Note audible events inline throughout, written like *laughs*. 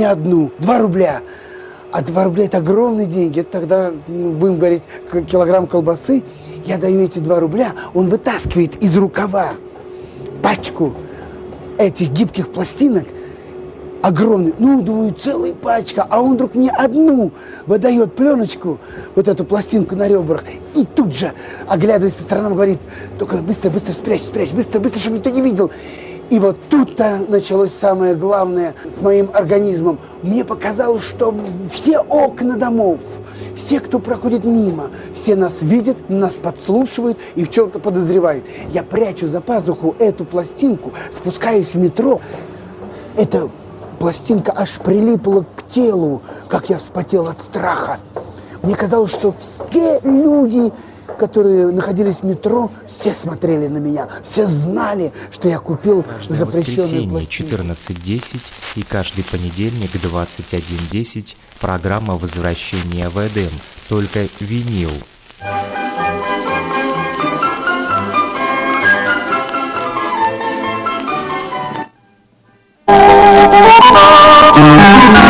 не одну, два рубля. А 2 рубля это огромные деньги. Это тогда, ну, будем говорить, килограмм колбасы. Я даю эти 2 рубля, он вытаскивает из рукава пачку этих гибких пластинок, огромный, ну, думаю, целая пачка, а он вдруг мне одну выдает пленочку, вот эту пластинку на ребрах, и тут же, оглядываясь по сторонам, говорит, только быстро, быстро спрячь, спрячь, быстро, быстро, чтобы никто не видел. И вот тут-то началось самое главное с моим организмом. Мне показалось, что все окна домов, все, кто проходит мимо, все нас видят, нас подслушивают и в чем-то подозревают. Я прячу за пазуху эту пластинку, спускаюсь в метро. Эта пластинка аж прилипла к телу, как я вспотел от страха. Мне казалось, что все люди которые находились в метро, все смотрели на меня, все знали, что я купил Каждое запрещенную пластинку. 14.10 и каждый понедельник 21.10 программа возвращения в Эдем, только винил. Thank.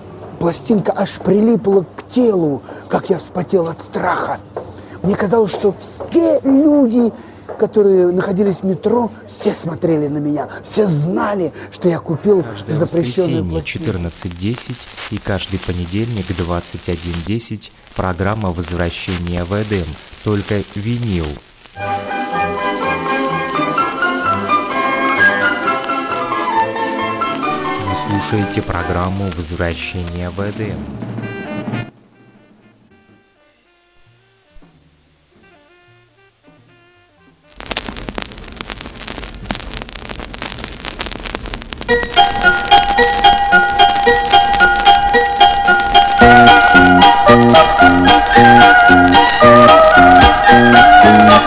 пластинка аж прилипла к телу, как я вспотел от страха. Мне казалось, что все люди, которые находились в метро, все смотрели на меня, все знали, что я купил Каждое запрещенную воскресенье 14.10 и каждый понедельник 21.10 программа возвращения в Эдем, только винил. слушаете программу «Возвращение в Эдем».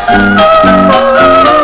Thank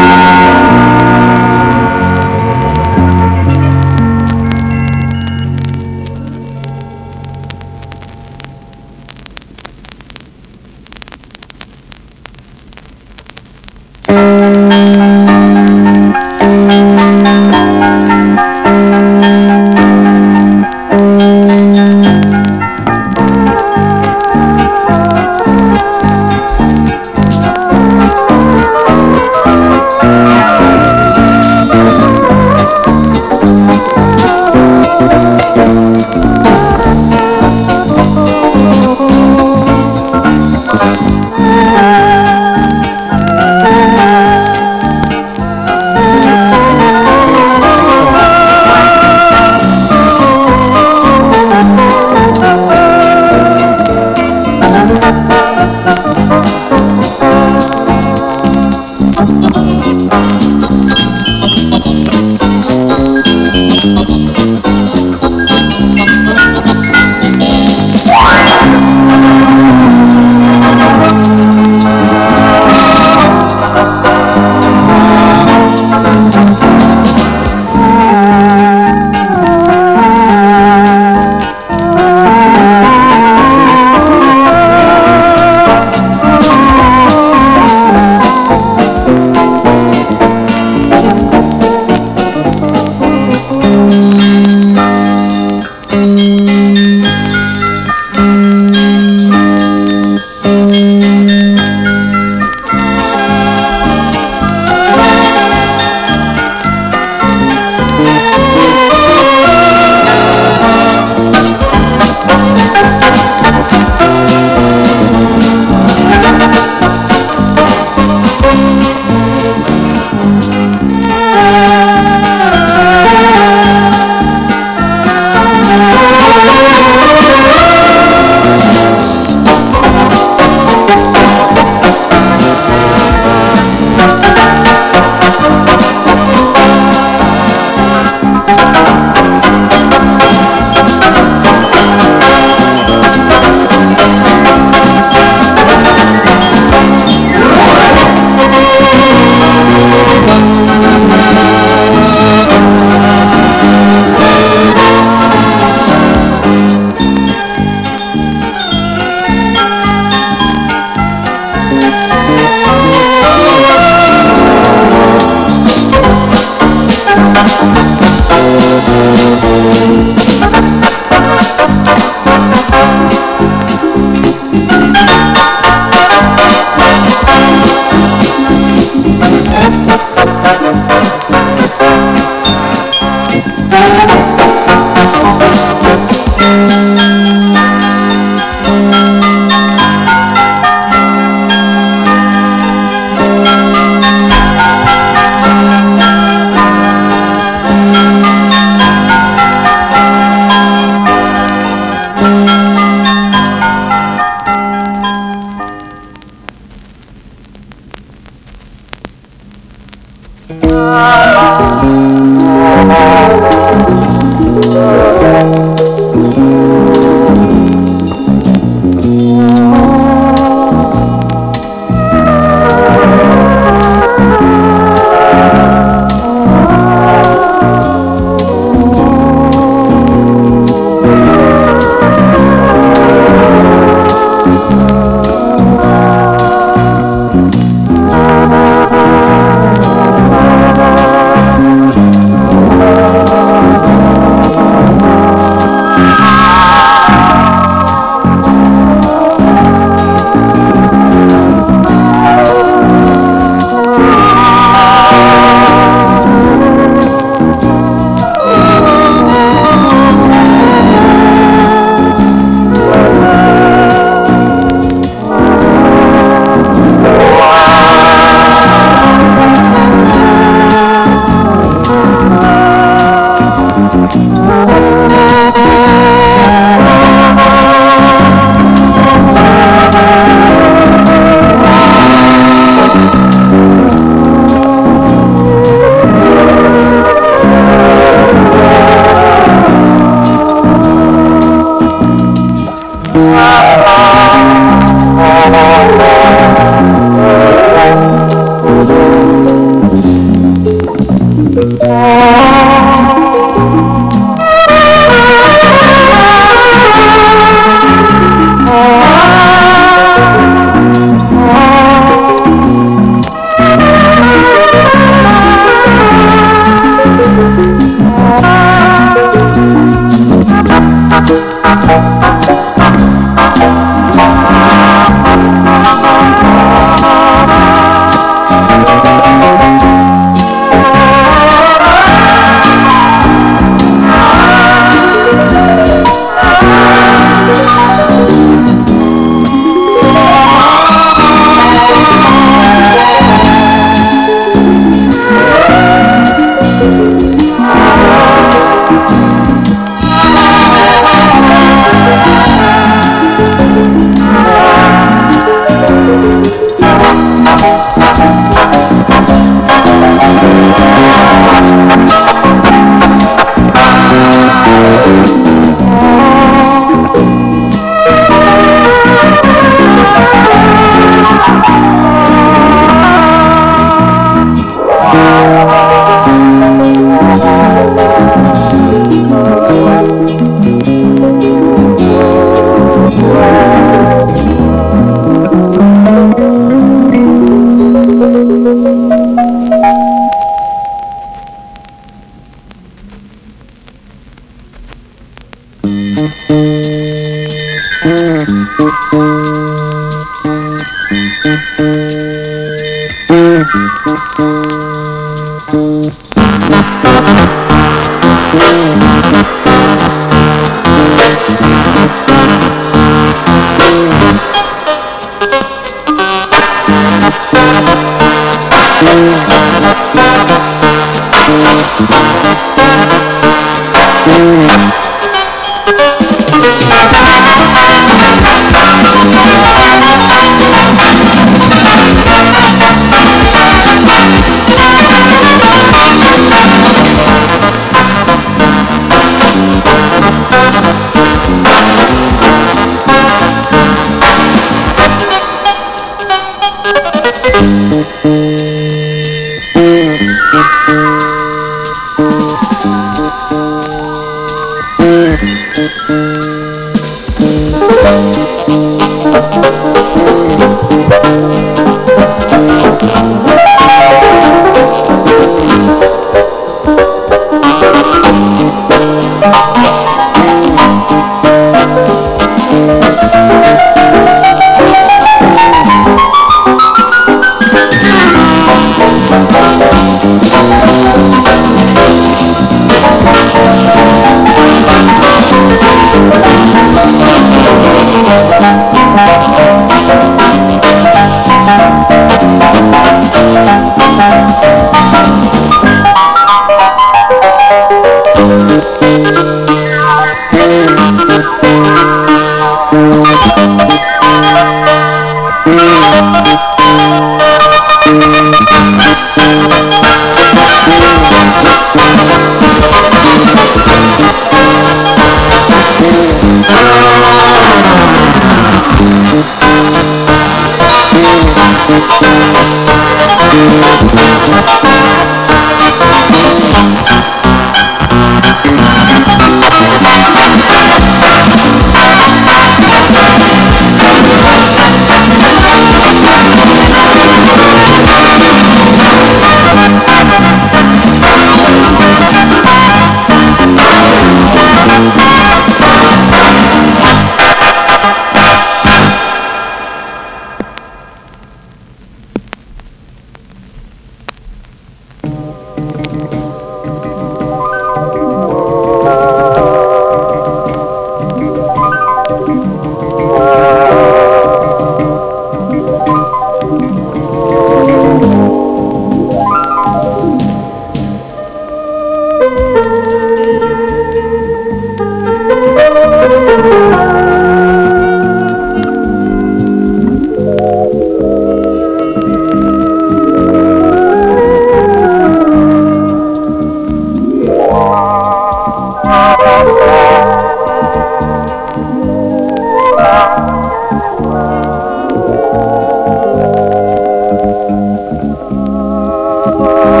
Oh.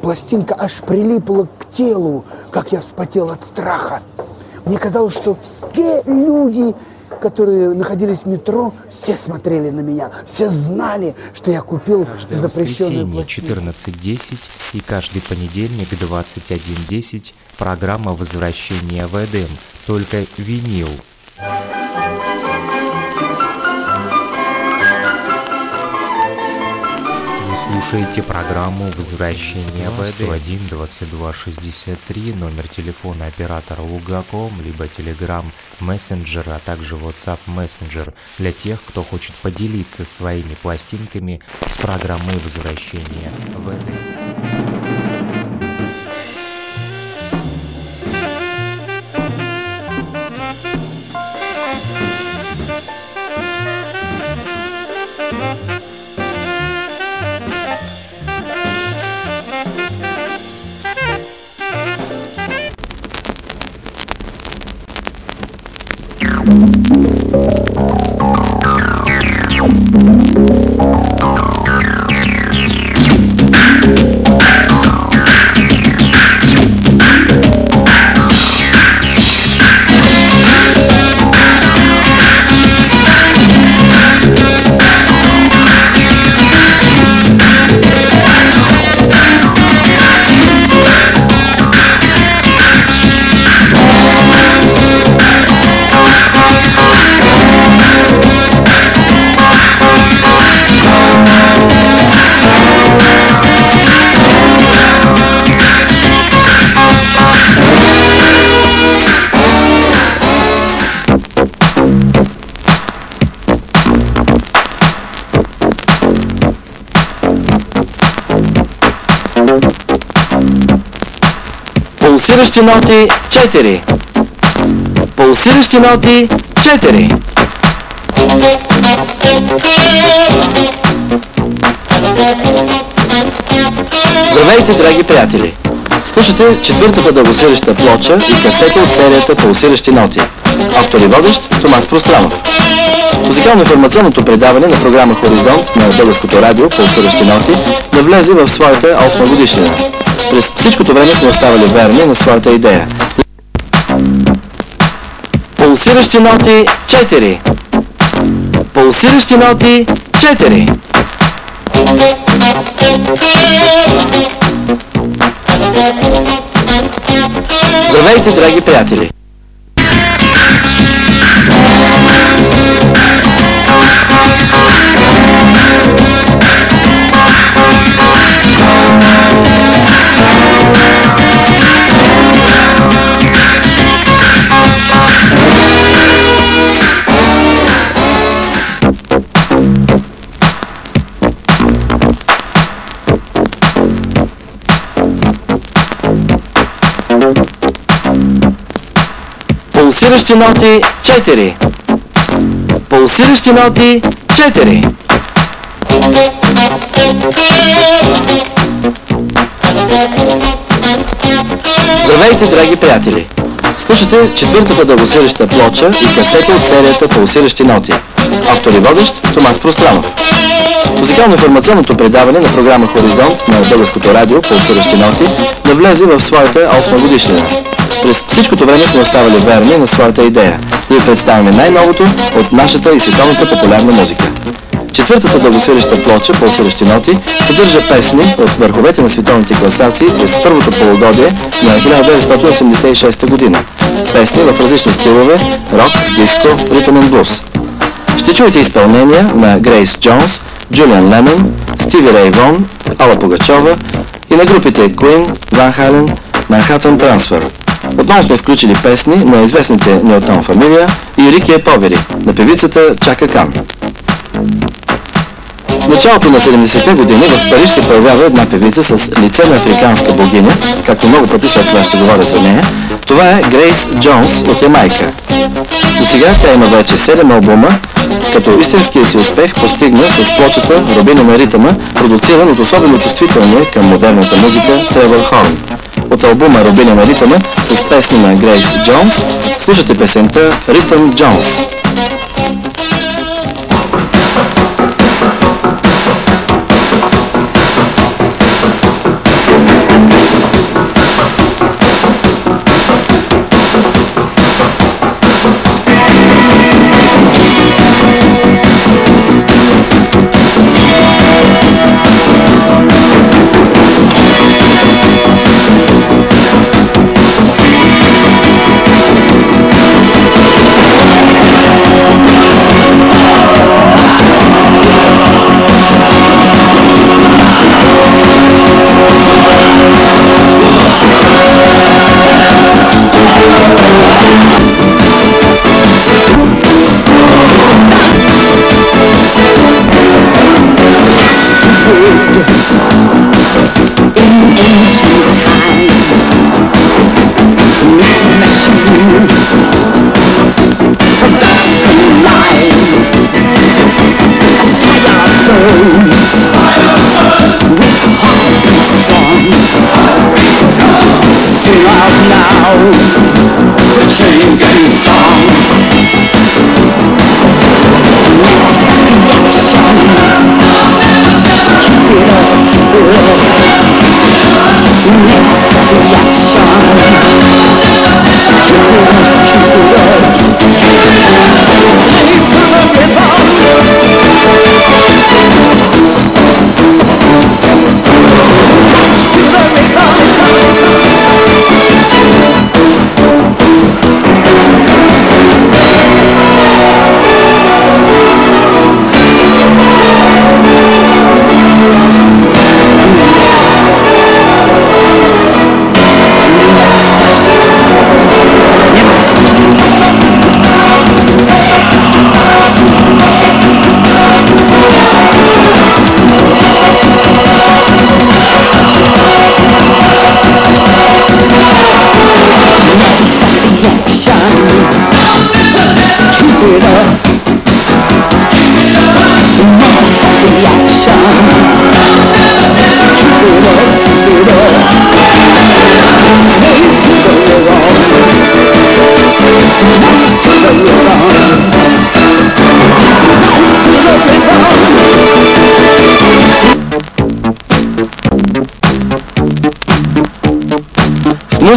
пластинка аж прилипла к телу, как я вспотел от страха. Мне казалось, что все люди, которые находились в метро, все смотрели на меня, все знали, что я купил Каждое запрещенную воскресенье пластинку. 14.10 и каждый понедельник 21.10 программа возвращения в Эдем, только винил. Слушаете программу «Возвращение в Эдем». 1 22 63, номер телефона оператора Лугаком, либо Telegram Messenger, а также WhatsApp Messenger для тех, кто хочет поделиться своими пластинками с программой «Возвращение в Эдем». Пулсиращи ноти 4. Пулсиращи ноти 4. Здравейте, драги приятели! Слушате четвъртата дългосвиреща плоча и касета от серията Пулсиращи ноти. Автор и водещ Томас Пространов. Музикално-информационното предаване на програма Хоризонт на Българското радио Пулсиращи ноти да влезе в своята 8 годишнина. През всичкото време сме оставали верни на своята идея. Пулсиращи ноти 4. Пулсиращи ноти 4. Здравейте, драги приятели! Пулсиращи ноти 4. Пулсиращи ноти 4. Здравейте, драги приятели! Слушате четвъртата дългосвиреща плоча и касета от серията Пулсиращи ноти. Автор и водещ Томас Пространов. Музикално-информационното предаване на програма Хоризонт на Българското радио Пулсиращи ноти да влезе в своята 8 годишнина. През всичкото време сме оставали верни на своята идея ви представяме най-новото от нашата и световната популярна музика. Четвъртата дългосвиреща плоча, пулсиращи ноти, съдържа песни от върховете на световните класации през първото полугодие на 1986 година. Песни в различни стилове – рок, диско, ритъм и блуз. Ще чуете изпълнения на Грейс Джонс, Джулиан Леннон, Стиви Рей Вон, Алла Пугачова и на групите Queen, Van Halen, Manhattan Transfer. Отново сме включили песни на известните Неотон фамилия и Рики Повери на певицата Чака Кан. В началото на 70-те години в Париж се появява една певица с лице на африканска богиня, както много пъти след това ще говорят за нея. Това е Грейс Джонс от Ямайка. До сега тя има вече 7 албума, като истинския си успех постигна с плочата Рубина на продуциран от особено чувствителния към модерната музика Тревор Хорн. От албума Рубина на ритъма с песни на Грейс Джонс слушате песента Ритъм Джонс.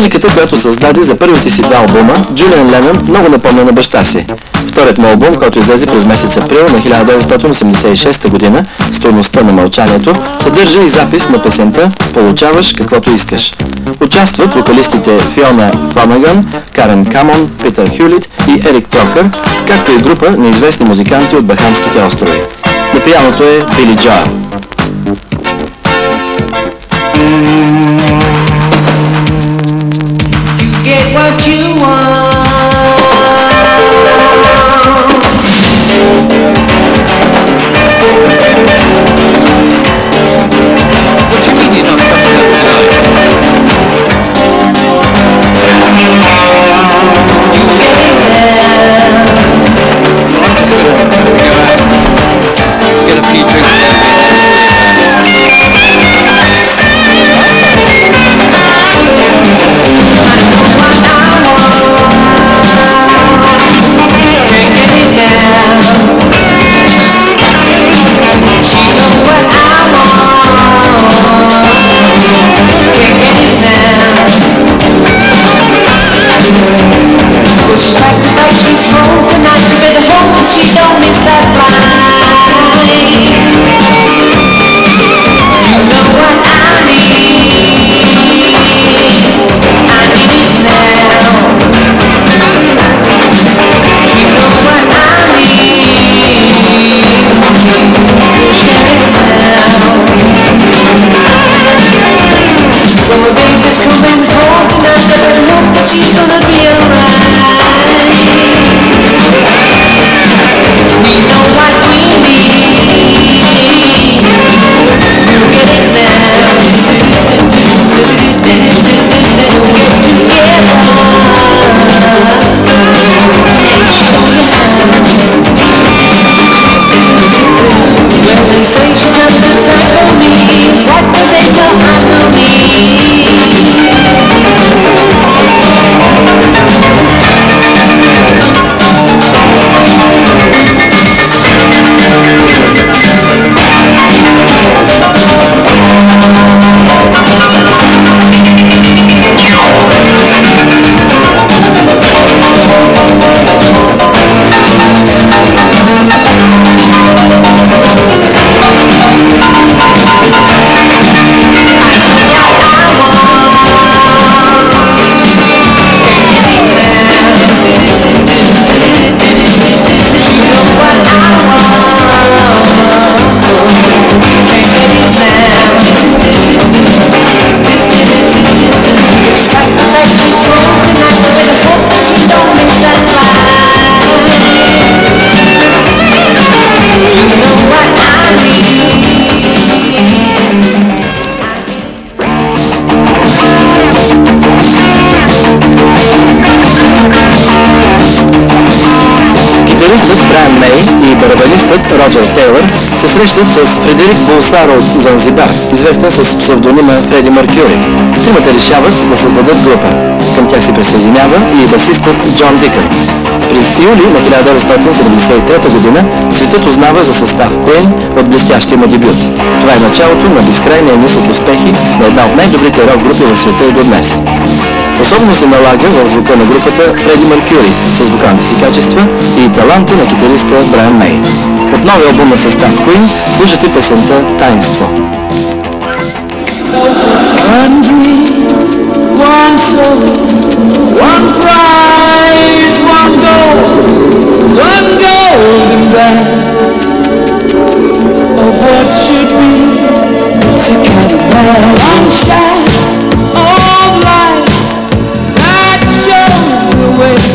Музиката, която създаде за първите си два албума, Джулиан Ленън много напомня на баща си. Вторият му албум, който излезе през месец април на 1986 година, Стойността на мълчанието, съдържа и запис на песента Получаваш каквото искаш. Участват вокалистите Фиона Фланаган, Карен Камон, Питър Хюлит и Ерик Тройър, както и група на известни музиканти от Бахамските острови. На пианото е Били Джоел. get срещат с Фредерик Болсаро от Занзибар, известен с псевдонима Фреди Меркюри. Тримата решават да създадат група. Към тях се присъединява и басистът Джон Дикън. През юли на 1973 година светът узнава за състав Queen от блестящия му дебют. Това е началото на безкрайния низ от успехи на една от най-добрите рок групи в света и до днес. Особено се налага в звука на групата Фреди Меркюри с вокалните си качества и таланта на китариста Брайан Мей. От новия албум на състав Queen слушате песента Таинство. Dream, one soul, one prize, one goal, one golden glance of oh, what should be. It's a kind. One shot of light that shows the way.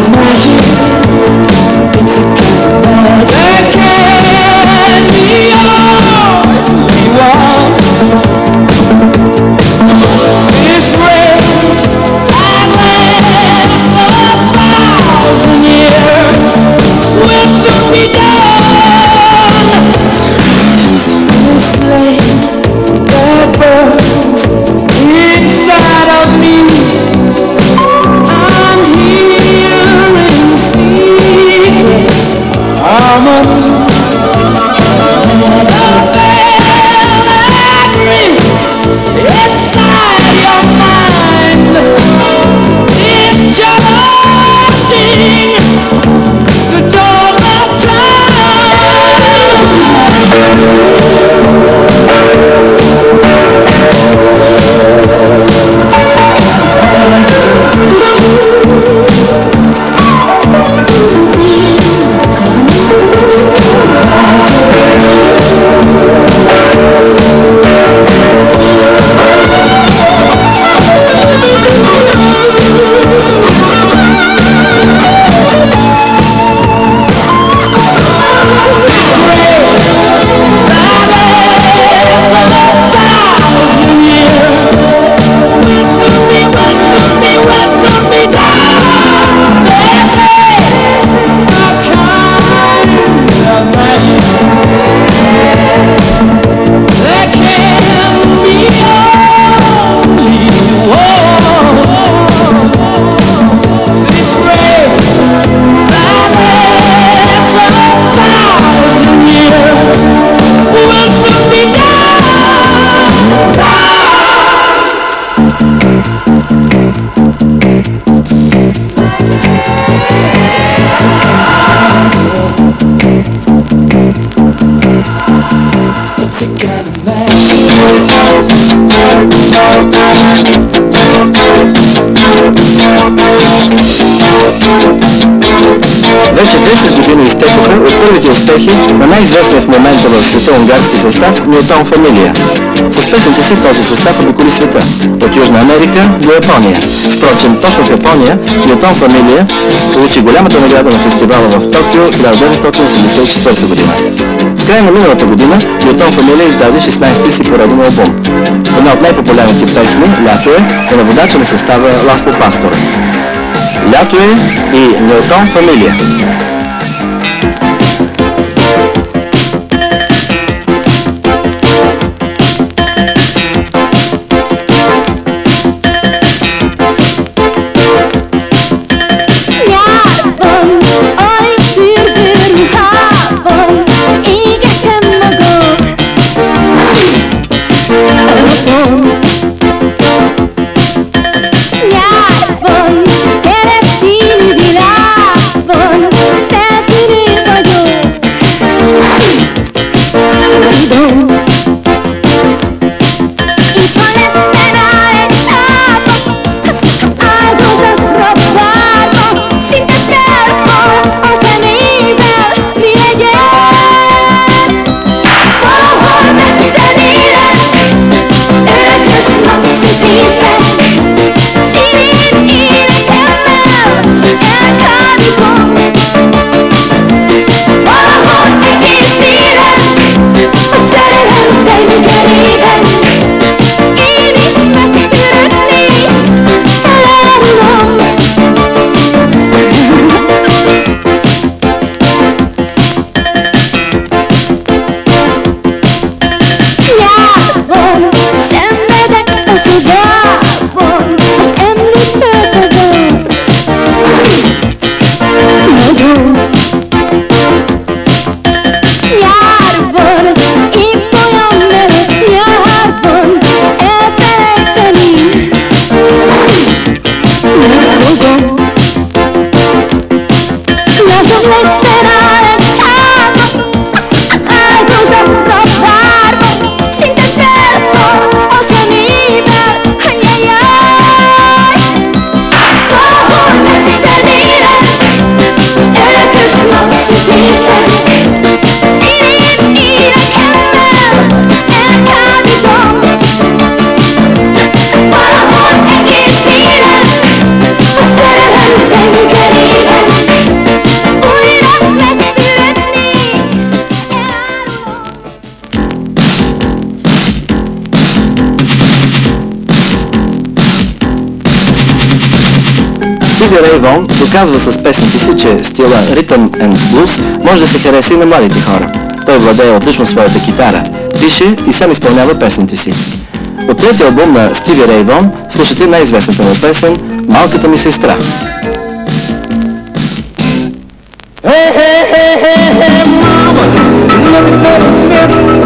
magic успехи на най-известния в момента в света унгарски състав Ньютон Фамилия. С песните си този състав обиколи света, от Южна Америка до Япония. Впрочем, точно в Япония Ньютон Фамилия получи голямата награда на фестивала в Токио 1984 година. В края на миналата година Ньютон Фамилия издаде 16-ти си пореден албум. Една от най-популярните песни, Лято е, е на водача на състава Ласло Пастор. Лято е и Ньютон Фамилия. Стиви Рей Вон доказва с песните си, че стила Rhythm and Blues може да се хареса и на младите хора. Той владее отлично своята китара, пише и сам изпълнява песните си. От третия албум на Стиви Рей Вон слушате най-известната му песен «Малката ми сестра». What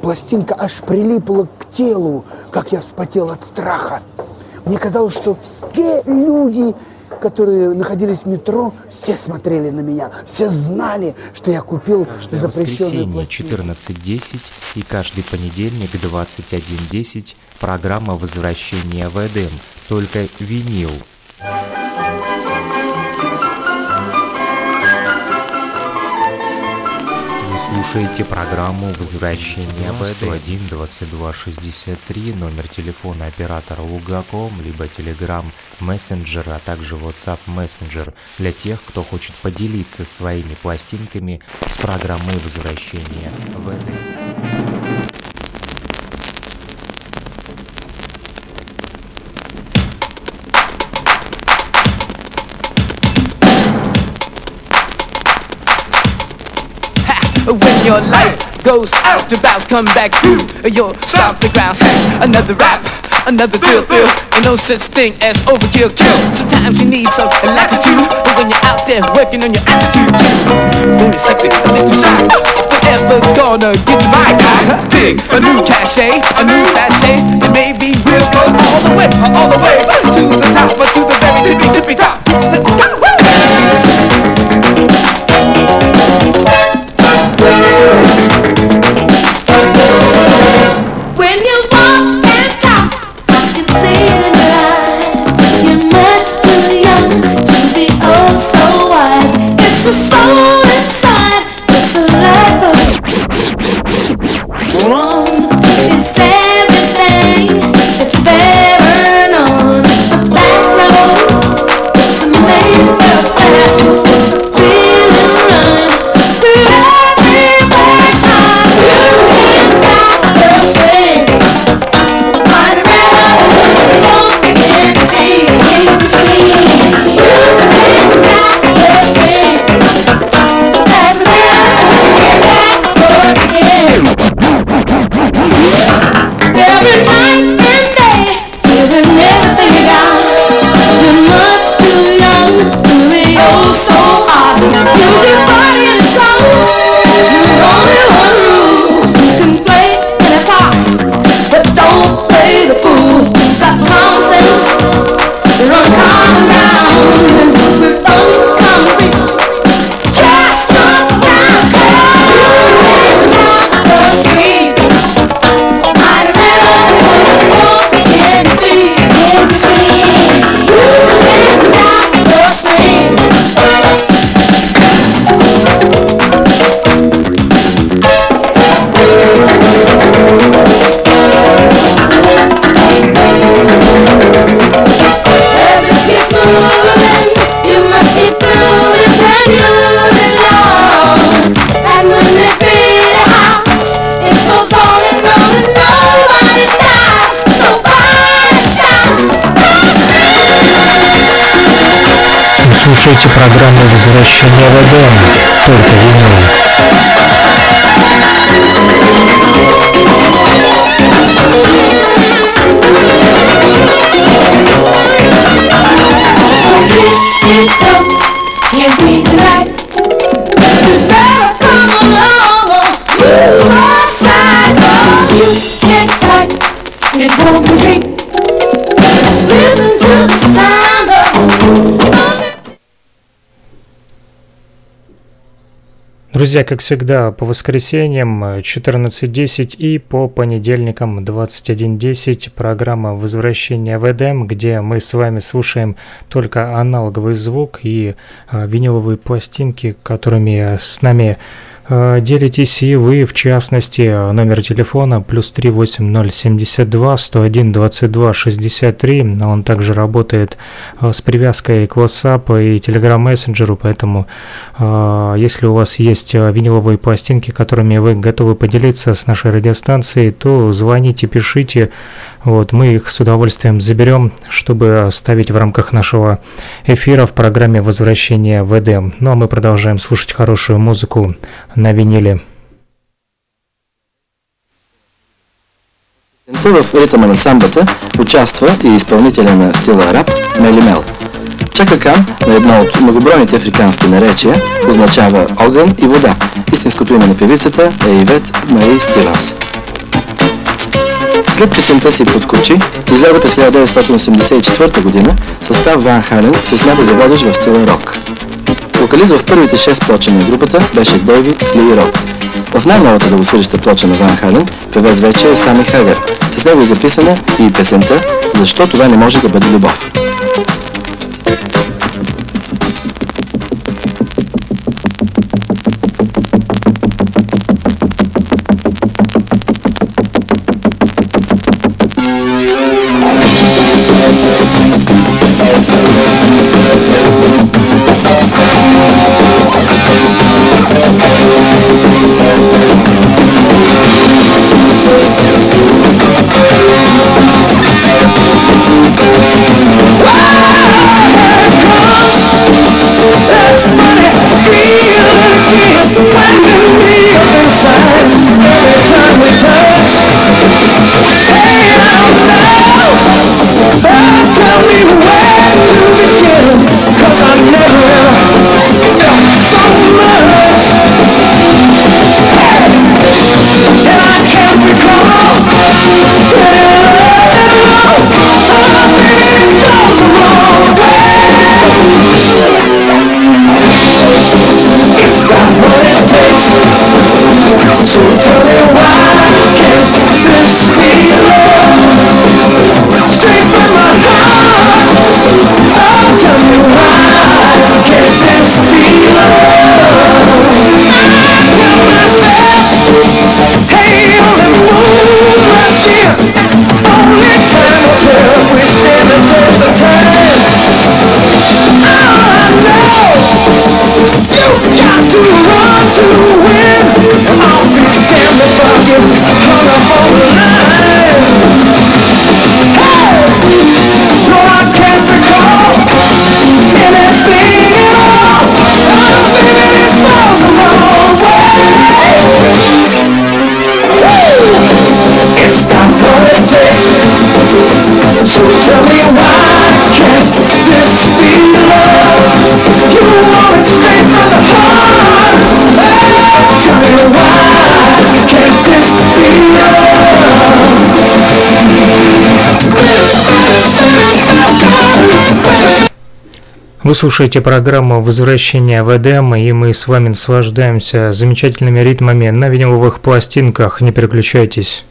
пластинка аж прилипла к телу, как я вспотел от страха. Мне казалось, что все люди, которые находились в метро, все смотрели на меня, все знали, что я купил Каждое запрещенную воскресенье пластинку. 14.10 и каждый понедельник 21.10 программа «Возвращение в Эдем», только винил. Вы слушаете программу «Возвращение в Эдем». 1 22 63, номер телефона оператора Лугаком, либо Telegram Messenger, а также WhatsApp Messenger для тех, кто хочет поделиться своими пластинками с программой «Возвращение в Эдем». When your life goes out, the bounce come back through. You'll stomp the ground, another rap, another thrill, thrill. Ain't no such thing as overkill, kill. Sometimes you need some latitude, but when you're out there working on your attitude, very sexy, a little shy. Whatever's gonna get you by, guy. Dig a new cachet, a new sachet, and maybe we'll go all the way, all the way to the top, or to the very tippy, tippy top. *laughs* Вы слушаете программу «Возвращение в Эдем», только винил. Друзья, как всегда, по воскресеньям э, 14.10 и по понедельникам 21.10 программа «Возвращение в Эдем», где мы с вами слушаем только аналоговый звук и э, виниловые пластинки, которыми с нами э, делитесь и вы, в частности, номер телефона плюс 38072 101 22 63, он также работает э, с привязкой к WhatsApp и Telegram мессенджеру, поэтому э, если у вас есть э, виниловые пластинки, которыми вы готовы поделиться с нашей радиостанцией, то звоните, пишите, вот, мы их с удовольствием заберем, чтобы ставить в рамках нашего эфира в программе «Возвращение в Эдем». Ну а мы продолжаем слушать хорошую музыку на виниле. В ритъма на самбата участва и изпълнителя на стила рап Мели Мел. Чака Кан на едно от многобройните африкански наречия означава огън и вода. Истинското име на певицата е Ивет Мари Стивенс. След песента си подскочи, излезе през 1984 година, състав Ван Хален се смята за водещ в стила рок. Вокалист в първите 6 плоча на групата беше Дейвид Ли Рок. В най-новата дългосвиреща плоча на Ван Хален певец вече е Сами Хагър. С него е записана и песента «Защо това не може да бъде любов». Вы слушаете программу «Возвращение в Эдем», и мы с вами наслаждаемся замечательными ритмами на виниловых пластинках. Не переключайтесь.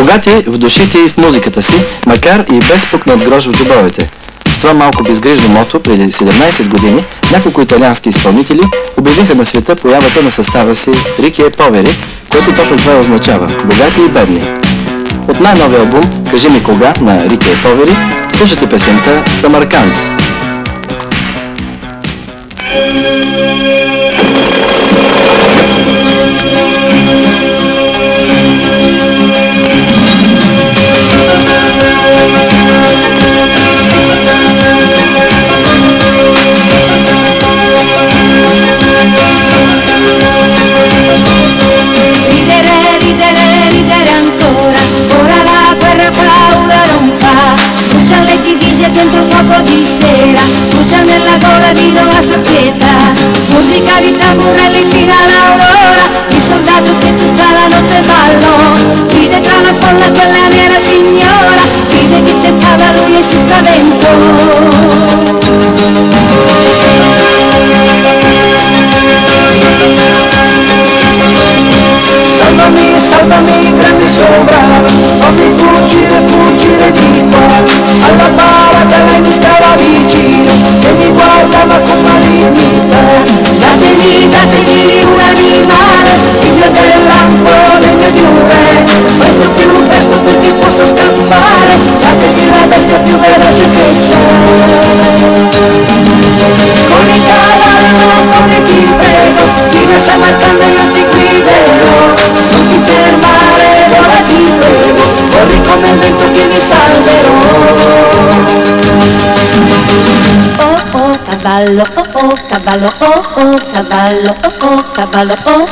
Богати в душите и в музиката си, макар и без пукнат грош в джобовете. Това малко безгрижно мото преди 17 години няколко италиански изпълнители обявиха на света появата на състава си Рики е Повери, което точно това означава – богати и бедни. От най-новия албум «Кажи ми кога» на Рики е Повери слушате песента «Самарканд». Ridere, dentro fuoco di sera, brucia nella gola vino a sazietà. Musica di tamburelli fino all'aurora, il soldato che tutta la notte ballò. Ride tra la folla quella nera signora, ride chi cercava lui e si Salvami, salvami, grande sopra, fammi fuggire, fuggire di qua. Alla baracca lei mi stava vicino e mi guardava con malignità. Datemi, datemi un animale, figlio del lampo, degno di un re. Presto più presto perché posso scappare, datemi la bestia più veloce che c'è. Con i cavalli non corri ti prego, fino a Samarcanda io ti guiderò. Non ti fermare, vola ti prego, il vento che mi salverò. Oh oh cavallo, oh oh cavallo, oh oh cavallo, oh oh cavallo, oh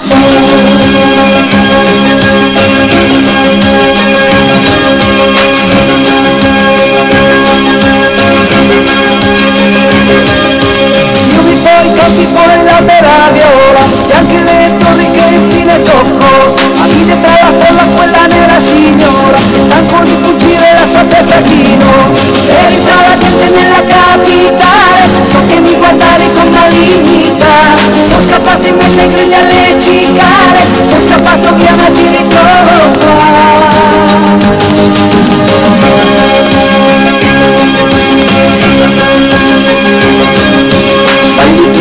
Io mi poi campi poi la meraviola E anche le torri che infine tocco A vide tra la signora E stanco di fuggire la sua testa chino. E la gente nella capitale So che mi guardavi con malignità Sono scappato in mezzo ai grilli alle cicale Sono scappato via ma ti ritrovo Sbagli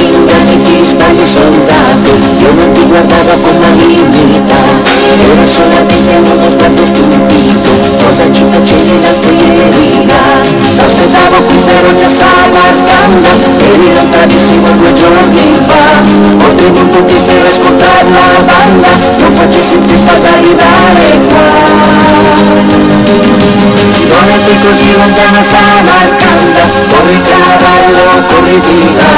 ti sbagli soldato Io non ti guardavo con malignità Era solamente uno sguardo stupito Cosa ci facevi ieri là? L'aspettavo qui però già lontanissimo due giorni fa Ho la banda Non facessi tempo ad arrivare qua non è così lontana Samarcanda Corri cavallo, corri di là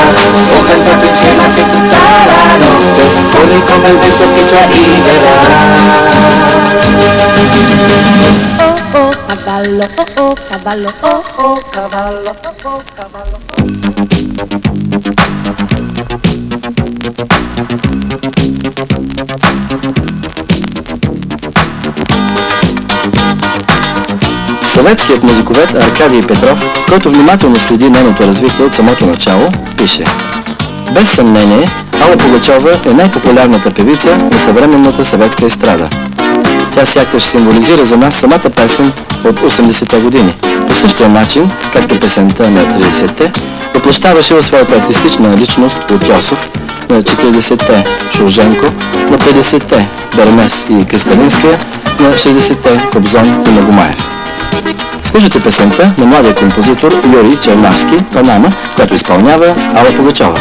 Ho insieme tutta la Corri come il vento che ci arriverà oh oh cavallo, oh oh cavallo, oh oh cavallo, oh oh cavallo. Съветският музиковед Аркадий Петров, който внимателно следи нейното развитие от самото начало, пише Без съмнение, Алла Пугачова е най-популярната певица на съвременната съветска естрада. Тя сякаш символизира за нас самата песен от 80-те години. По същия начин, както песента на 30-те, въплащава шива своята артистична личност от Йосов, на 40-те Шуженко, на 50-те Бермес и Кристалинския, на 60-те Кобзон и Магомаев. Слушайте песента на младия композитор Юрий Чернавски «Панама», която изпълнява Алла Пугачова.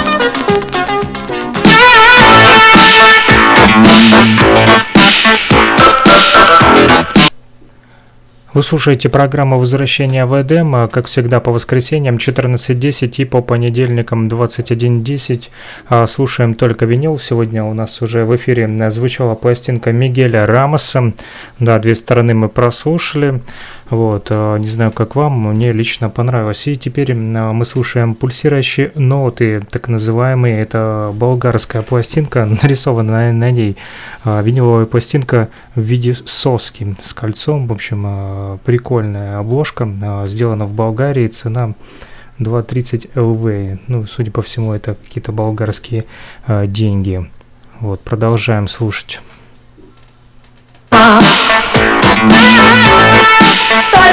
Вы слушаете программу «Возвращение в Эдем», а, как всегда, по воскресеньям 14.10 и по понедельникам 21.10. А, Слушаем только винил. Сегодня у нас уже в эфире а, звучала пластинка Мигеля Рамоса. Да, две стороны мы прослушали. Вот, а, не знаю, как вам, мне лично понравилось. И теперь а, мы слушаем пульсирующие ноты, так называемые. Это болгарская пластинка, *laughs* нарисованная на ней а, виниловая пластинка в виде соски с кольцом. В общем, прикольная обложка, сделана в Болгарии, цена 2.30 ЛВ. Ну, судя по всему, это какие-то болгарские деньги. Вот, продолжаем слушать. Той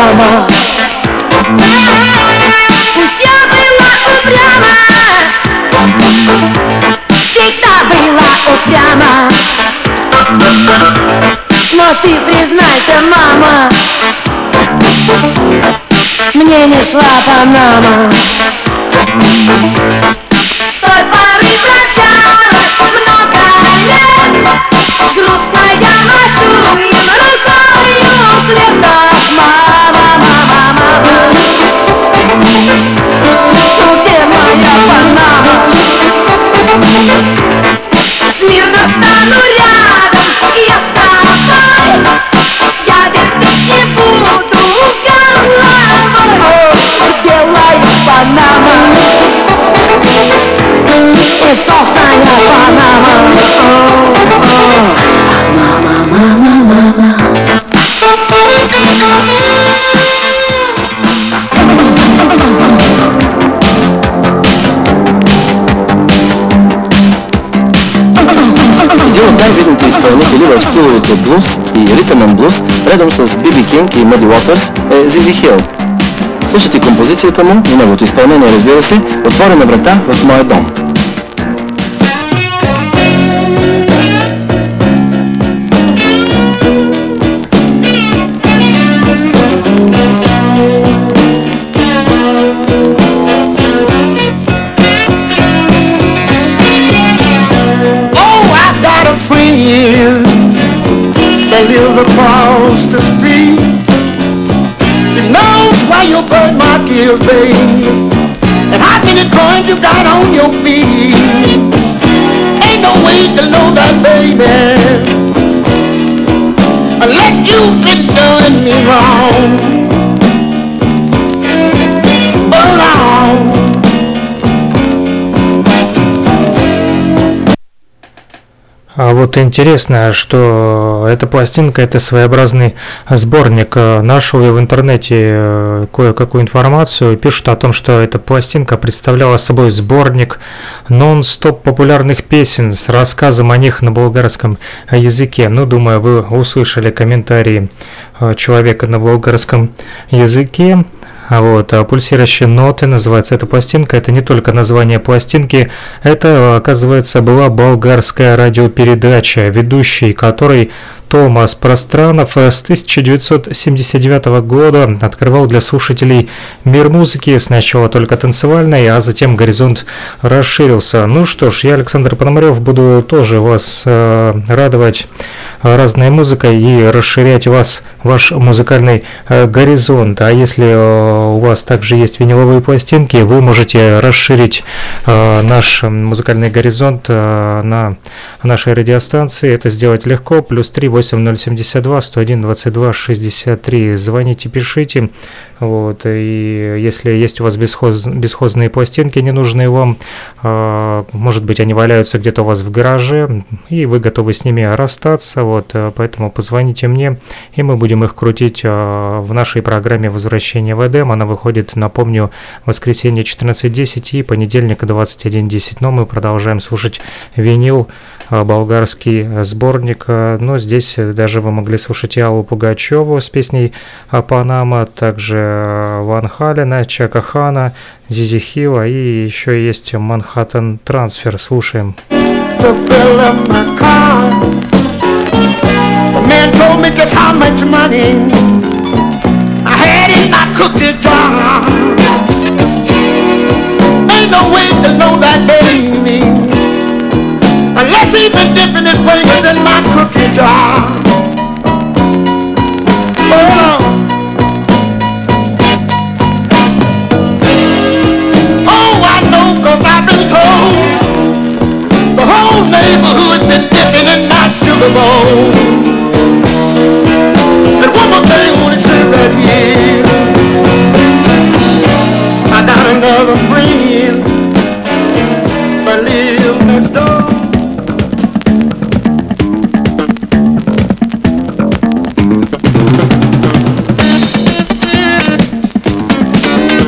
а драма Пусть я была упряма. Всегда была упряма. Но ты признайся, мама. Мне не шла Панама. С Стиловете блуз и ритъмен блуз, редом с Биби Кинг и Мъди Уотърс, е Зизи Хил. Слушайте композицията му и неговото изпълнение, разбира се, Отворена врата в моя дом. Вот интересно, что эта пластинка это своеобразный сборник. Э, Нашел я в интернете э, кое-какую информацию. Пишут о том, что эта пластинка представляла собой сборник нон-стоп популярных песен с рассказом о них на болгарском языке. Ну, думаю, вы услышали комментарии э, человека на болгарском языке. А Вот, а пульсирующие ноты называется эта пластинка. Это не только название пластинки, это, оказывается, была болгарская радиопередача, ведущий которой Томас Пространов э, с 1979 года открывал для слушателей мир музыки, сначала только танцевальной, а затем горизонт расширился. Ну что ж, я, Александр Пономарев, буду тоже вас э, радовать разной музыкой и расширять вас, ваш музыкальный э, горизонт. А если э, у вас также есть виниловые пластинки, вы можете расширить э, наш музыкальный горизонт на нашей радиостанции. Это сделать легко. Плюс 3 8072 101 22 63. Звоните, пишите. Вот, и если есть у вас бесхоз, бесхозные пластинки, ненужные вам, может быть, они валяются где-то у вас в гараже, и вы готовы с ними расстаться, вот, э, поэтому позвоните мне, и мы будем их крутить э, в нашей программе «Возвращение в Эдем». Она выходит, напомню, воскресенье 14.10 и понедельник 21.10, но мы продолжаем слушать винил, э, болгарский сборник, но здесь даже вы могли слушать и Аллу Пугачеву с песней э, «Панама», также Ван Халена, Чака Хана, Зизи Хила и еще есть Манхэттен Трансфер. Слушаем. to fill up my car. Man told me just how much money I had in my cookie jar. Ain't no way to know that baby unless he's been dipping his fingers in my cookie jar. Neighborhood been dipping in my sugar bowl.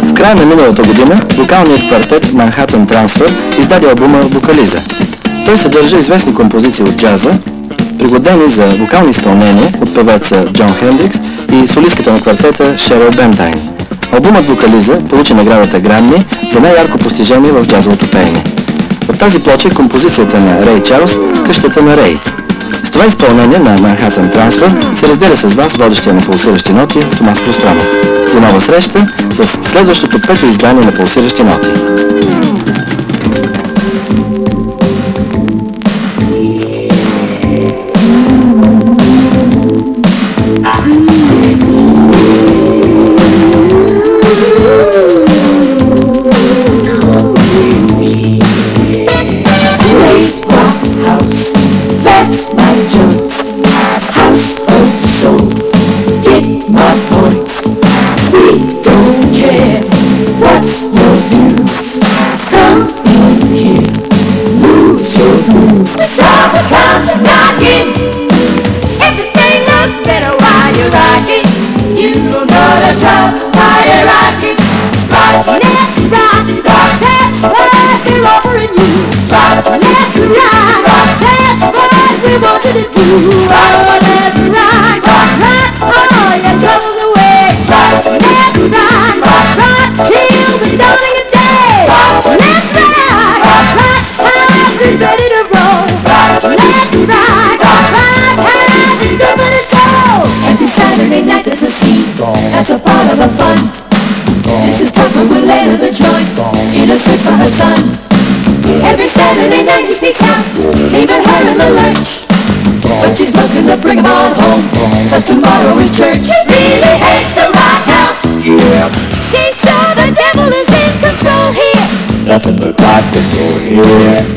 В края на миналата година вокалният квартет Manhattan Transfer издаде албума Вокализа. Той съдържа известни композиции от джаза, пригодени за вокални изпълнения от певеца Джон Хендрикс и солистката на квартета Шерил Бентайн. Албумът Вокализа получи наградата Грамми за най-ярко постижение в джазовото пеене. От тази плоча е композицията на Рей Чарлз «Къщата на Рей». С това изпълнение на Manhattan Transfer се разделя с вас водещия на пулсиращи ноти Томас Пространов. До нова среща с следващото пето издание на пулсиращи ноти. Yeah.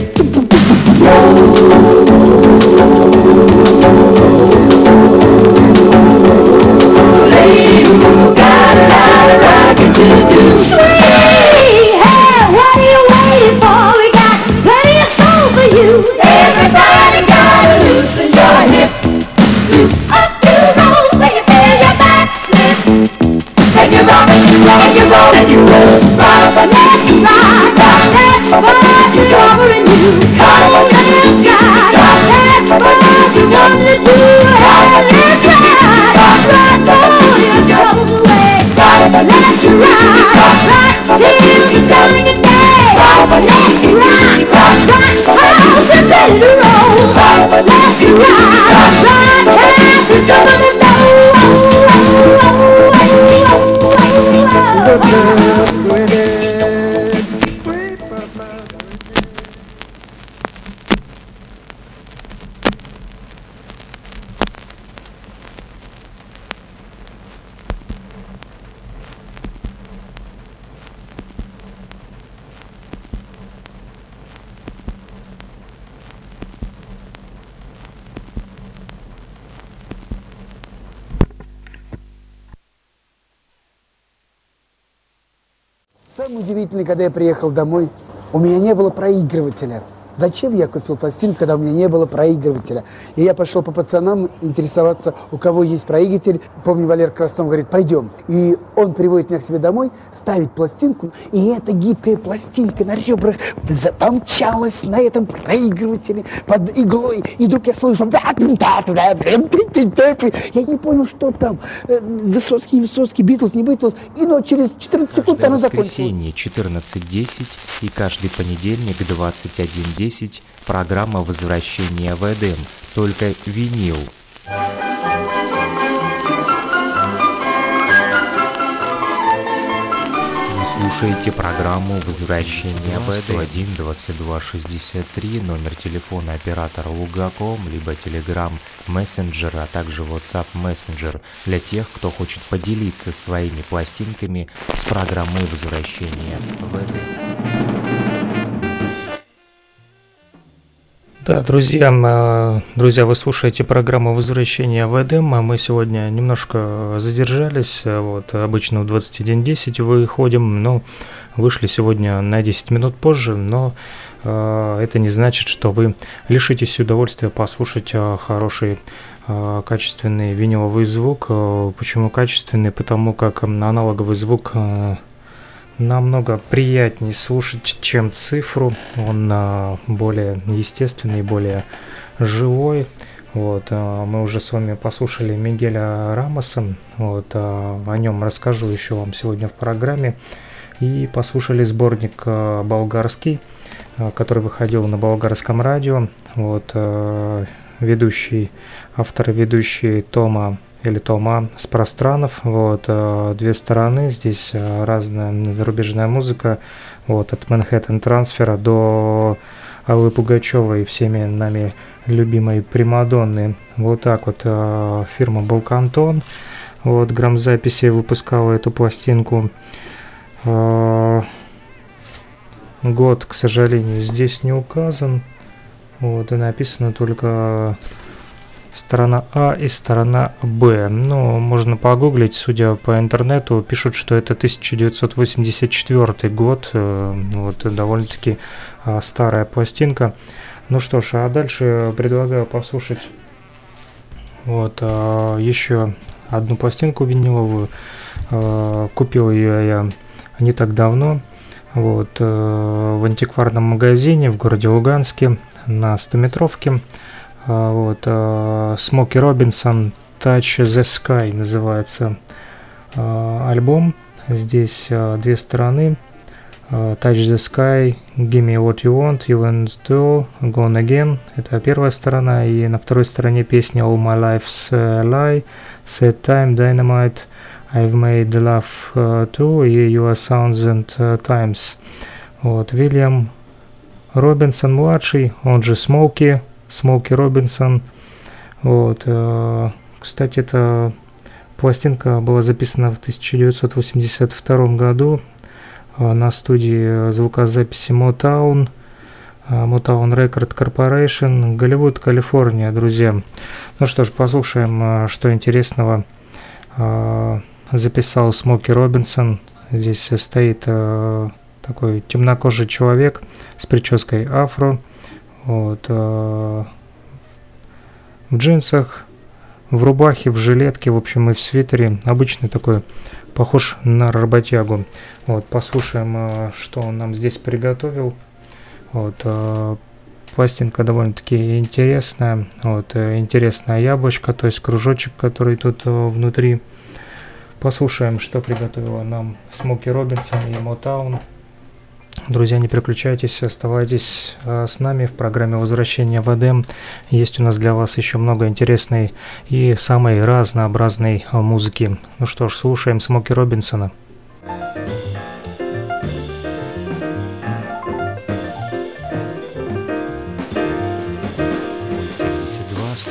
Приехал домой, у меня не было проигрывателя. Зачем я купил пластинку, когда у меня не было проигрывателя? И я пошел по пацанам интересоваться, у кого есть проигрыватель. Помню, Валер Краснов говорит, пойдем. И он приводит меня к себе домой, ставит пластинку, и эта гибкая пластинка на ребрах помчалась на этом проигрывателе под иглой. И вдруг я слышу... Я не понял, что там. Э, Высоцкий, Высоцкий, Битлз, не Битлз. И но через 14 секунд Каждое она закончилась. воскресенье 14.10 и каждый понедельник 21.10 программа «Возвращение в Эдем», только винил. слушаете программу «Возвращение в 101 22 63, номер телефона оператора Лугаком, либо Telegram Messenger, а также WhatsApp Messenger для тех, кто хочет поделиться своими пластинками с программой «Возвращение в 1». Да, друзья, э, друзья, вы слушаете программу «Возвращение в Эдем», а мы сегодня немножко задержались, э, вот, обычно в 21.10 выходим, но вышли сегодня на 10 минут позже, но э, это не значит, что вы лишитесь удовольствия послушать хороший качественный виниловый звук. Почему качественный? Потому как аналоговый звук намного приятнее слушать, чем цифру. Он а, более естественный, более живой. Вот, а, мы уже с вами послушали Мигеля Рамоса. Вот, а, о нем расскажу еще вам сегодня в программе. И послушали сборник а, болгарский, а, который выходил на болгарском радио. Вот, а, ведущий, автор ведущий Тома или Тома с пространов. Вот, э, две стороны, здесь э, разная зарубежная музыка, вот, от Манхэттен трансфера до Аллы Пугачевой, всеми нами любимой Примадонны. Вот так вот э, фирма Балкантон. Вот, грамзаписи выпускала эту пластинку. Год, к сожалению, здесь не указан. Вот, и написано только сторона А и сторона Б. Ну, можно погуглить, судя по интернету, пишут, что это 1984 год, э, вот довольно-таки а, старая пластинка. Ну что ж, а дальше предлагаю послушать вот а, еще одну пластинку виниловую. А, купил ее я не так давно, вот э, в антикварном магазине в городе Луганске на 100-метровке. А, вот, а, Смоки Робинсон Touch the Sky называется а, альбом. Здесь две стороны. Touch the Sky, Give me what you want, You want Gone again. Это первая сторона. И на второй стороне песня All my life's a lie, Sad time, Dynamite, I've made love to и You a thousand times. Вот, Вильям Робинсон младший, он же Смоки, Смоки Робинсон. Вот. Э, кстати, эта пластинка была записана в 1982 году э, на студии звукозаписи Motown, э, Motown Record Corporation, Голливуд, Калифорния, друзья. Ну что ж, послушаем, что интересного записал Смоки Робинсон. Здесь стоит такой темнокожий человек с прической афро. Вот, э, в джинсах, в рубахе, в жилетке, в общем, и в свитере. Обычный такой, похож на работягу. Вот, послушаем, э, что он нам здесь приготовил. Вот, э, пластинка довольно-таки интересная. Вот, интересная яблочко, то есть кружочек, который тут внутри. Послушаем, что приготовила нам Смоки Робинсон и Мотаун. Друзья, не переключайтесь, оставайтесь э, с нами в программе «Возвращение в Эдем». Есть у нас для вас еще много интересной и самой разнообразной э, музыки. Ну что ж, слушаем Смоки Робинсона.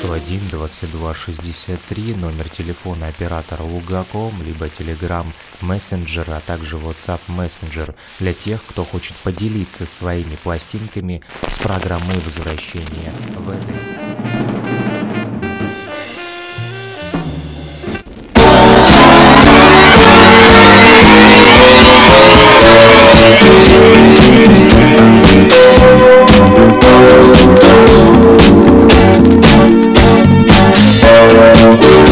101 22 63, номер телефона оператора Лугаком, либо Telegram Messenger, а также WhatsApp Messenger для тех, кто хочет поделиться своими пластинками с программой возвращения в этой. Touch the Música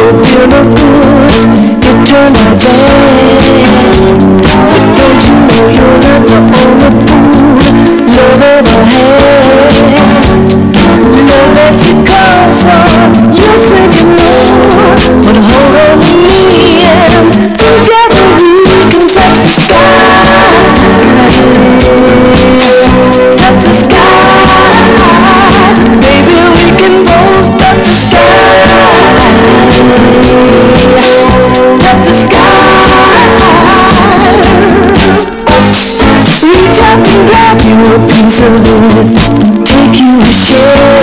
hope you look good You turn out bad But don't you know you're not the only fool Love ever had? so it. Take you to share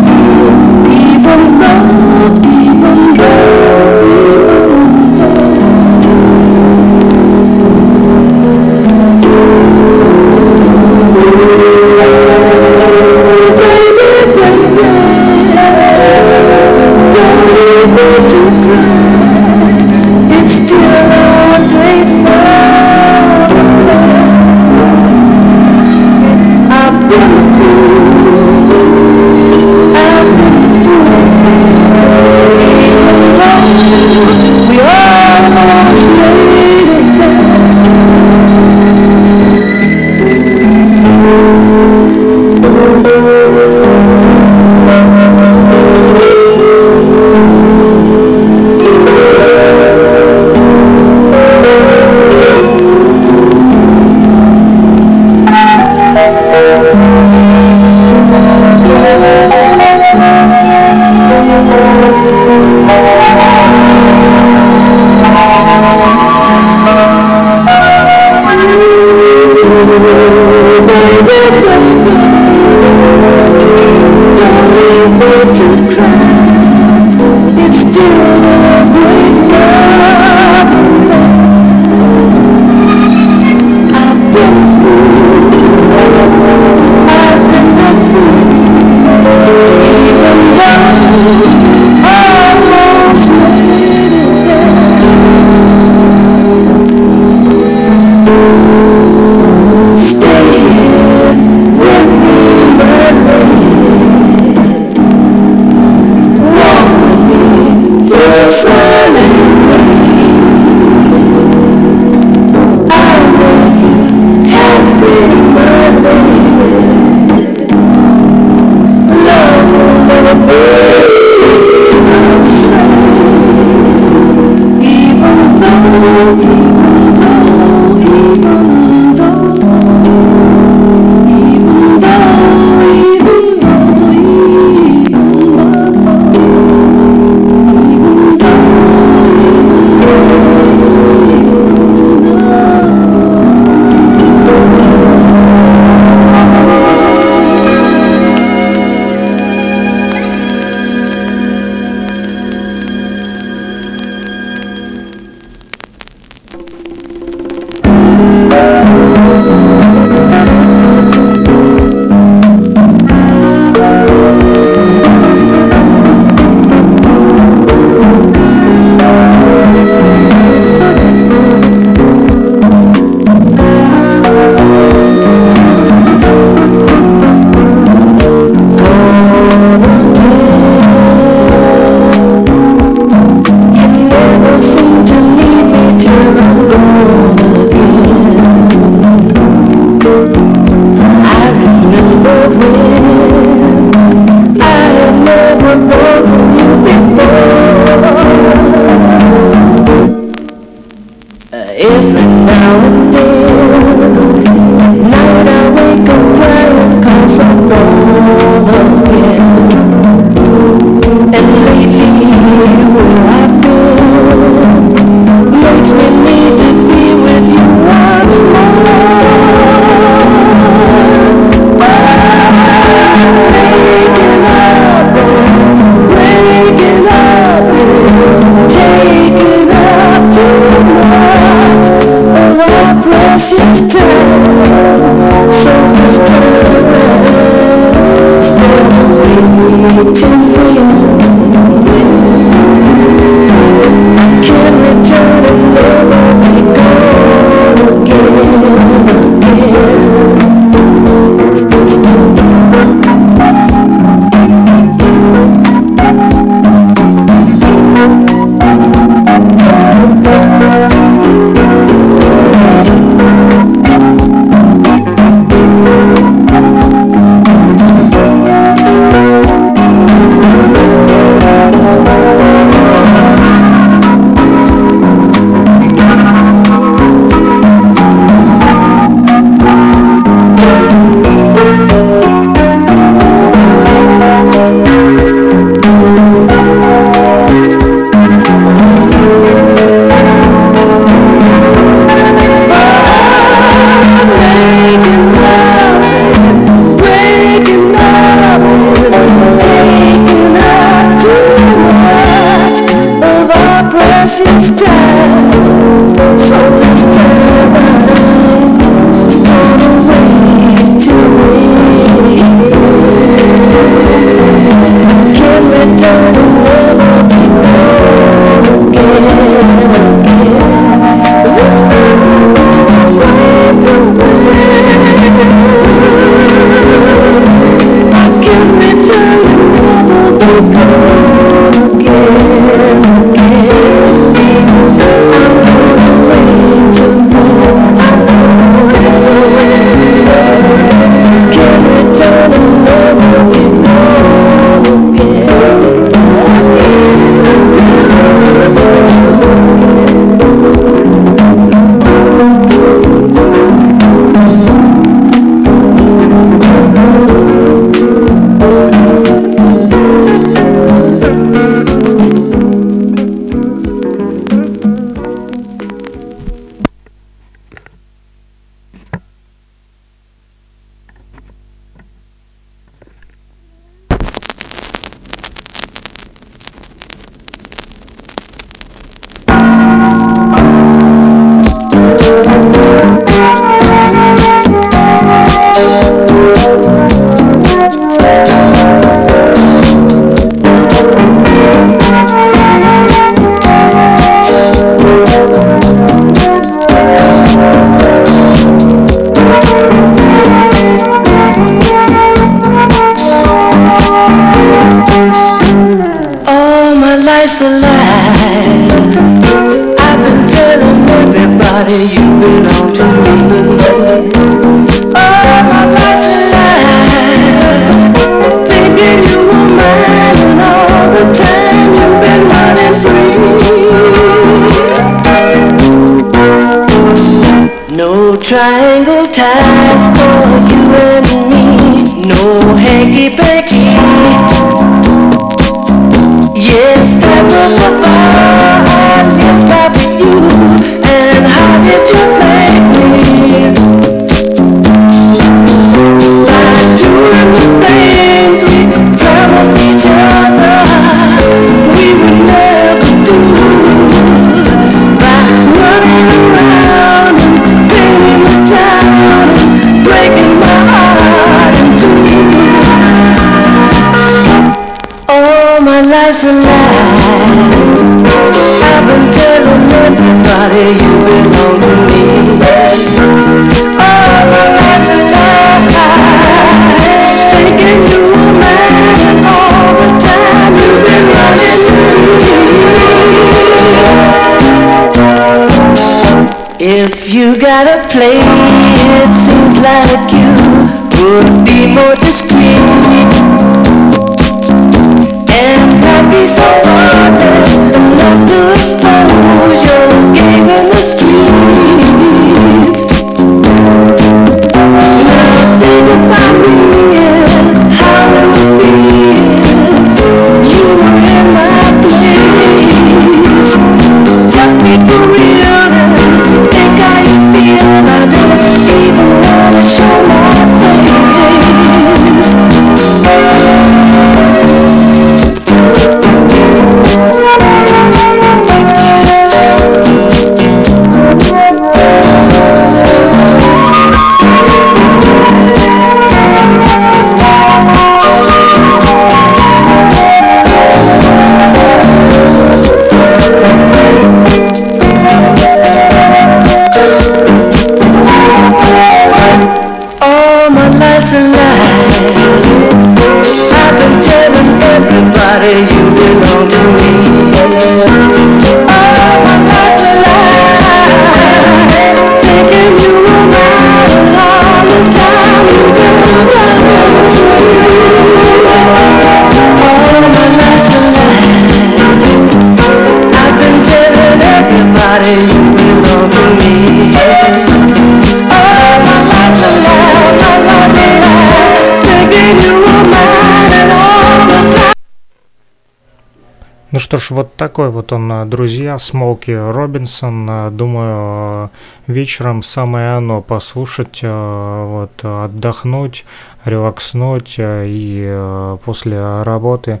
Что ж, вот такой вот он, э, друзья, Смолки Робинсон. Э, Думаю, э, вечером самое оно послушать, вот, отдохнуть, релакснуть и после работы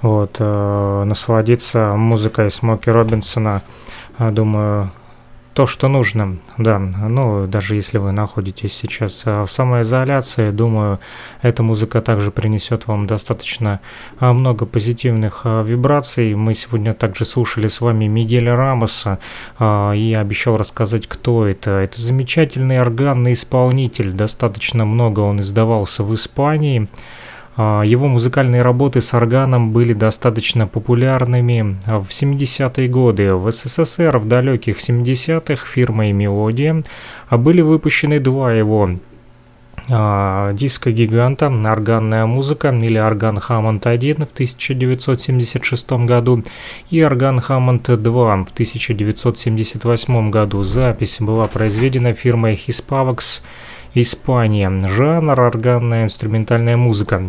вот, насладиться музыкой Смоки Робинсона. Думаю, то, что нужно, да. Ну, даже если вы находитесь сейчас э, в самоизоляции, думаю, эта музыка также принесет вам достаточно а, много позитивных а, вибраций. Мы сегодня также слушали с вами Мигеля Рамоса а, и обещал рассказать, кто это. Это замечательный органный исполнитель. Достаточно много он издавался в Испании. А, Его музыкальные работы с органом были достаточно популярными а, в 70-е годы. В СССР в далеких 70-х фирмой «Мелодия» а были выпущены два его диска гиганта «Органная музыка» или «Орган Хаммонд 1» в 1976 году и «Орган Хаммонд 2» в 1978 году. Запись была произведена фирмой Hispavox Испания. Жанр органная инструментальная музыка.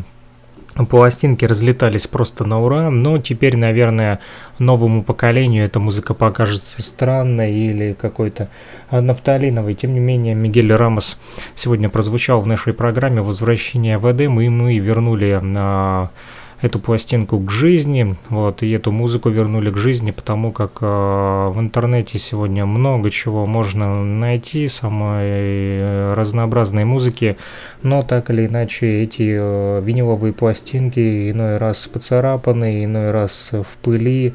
Пластинки разлетались просто на ура, но теперь, наверное, новому поколению эта музыка покажется странной или какой-то нафталиновой. Тем не менее, Мигель Рамос сегодня прозвучал в нашей программе «Возвращение в Эдем», и мы вернули а, эту пластинку к жизни, вот, и эту музыку вернули к жизни, потому как э, в интернете сегодня много чего можно найти, самой э, разнообразной музыки, но так или иначе эти э, виниловые пластинки иной раз поцарапаны, иной раз в пыли,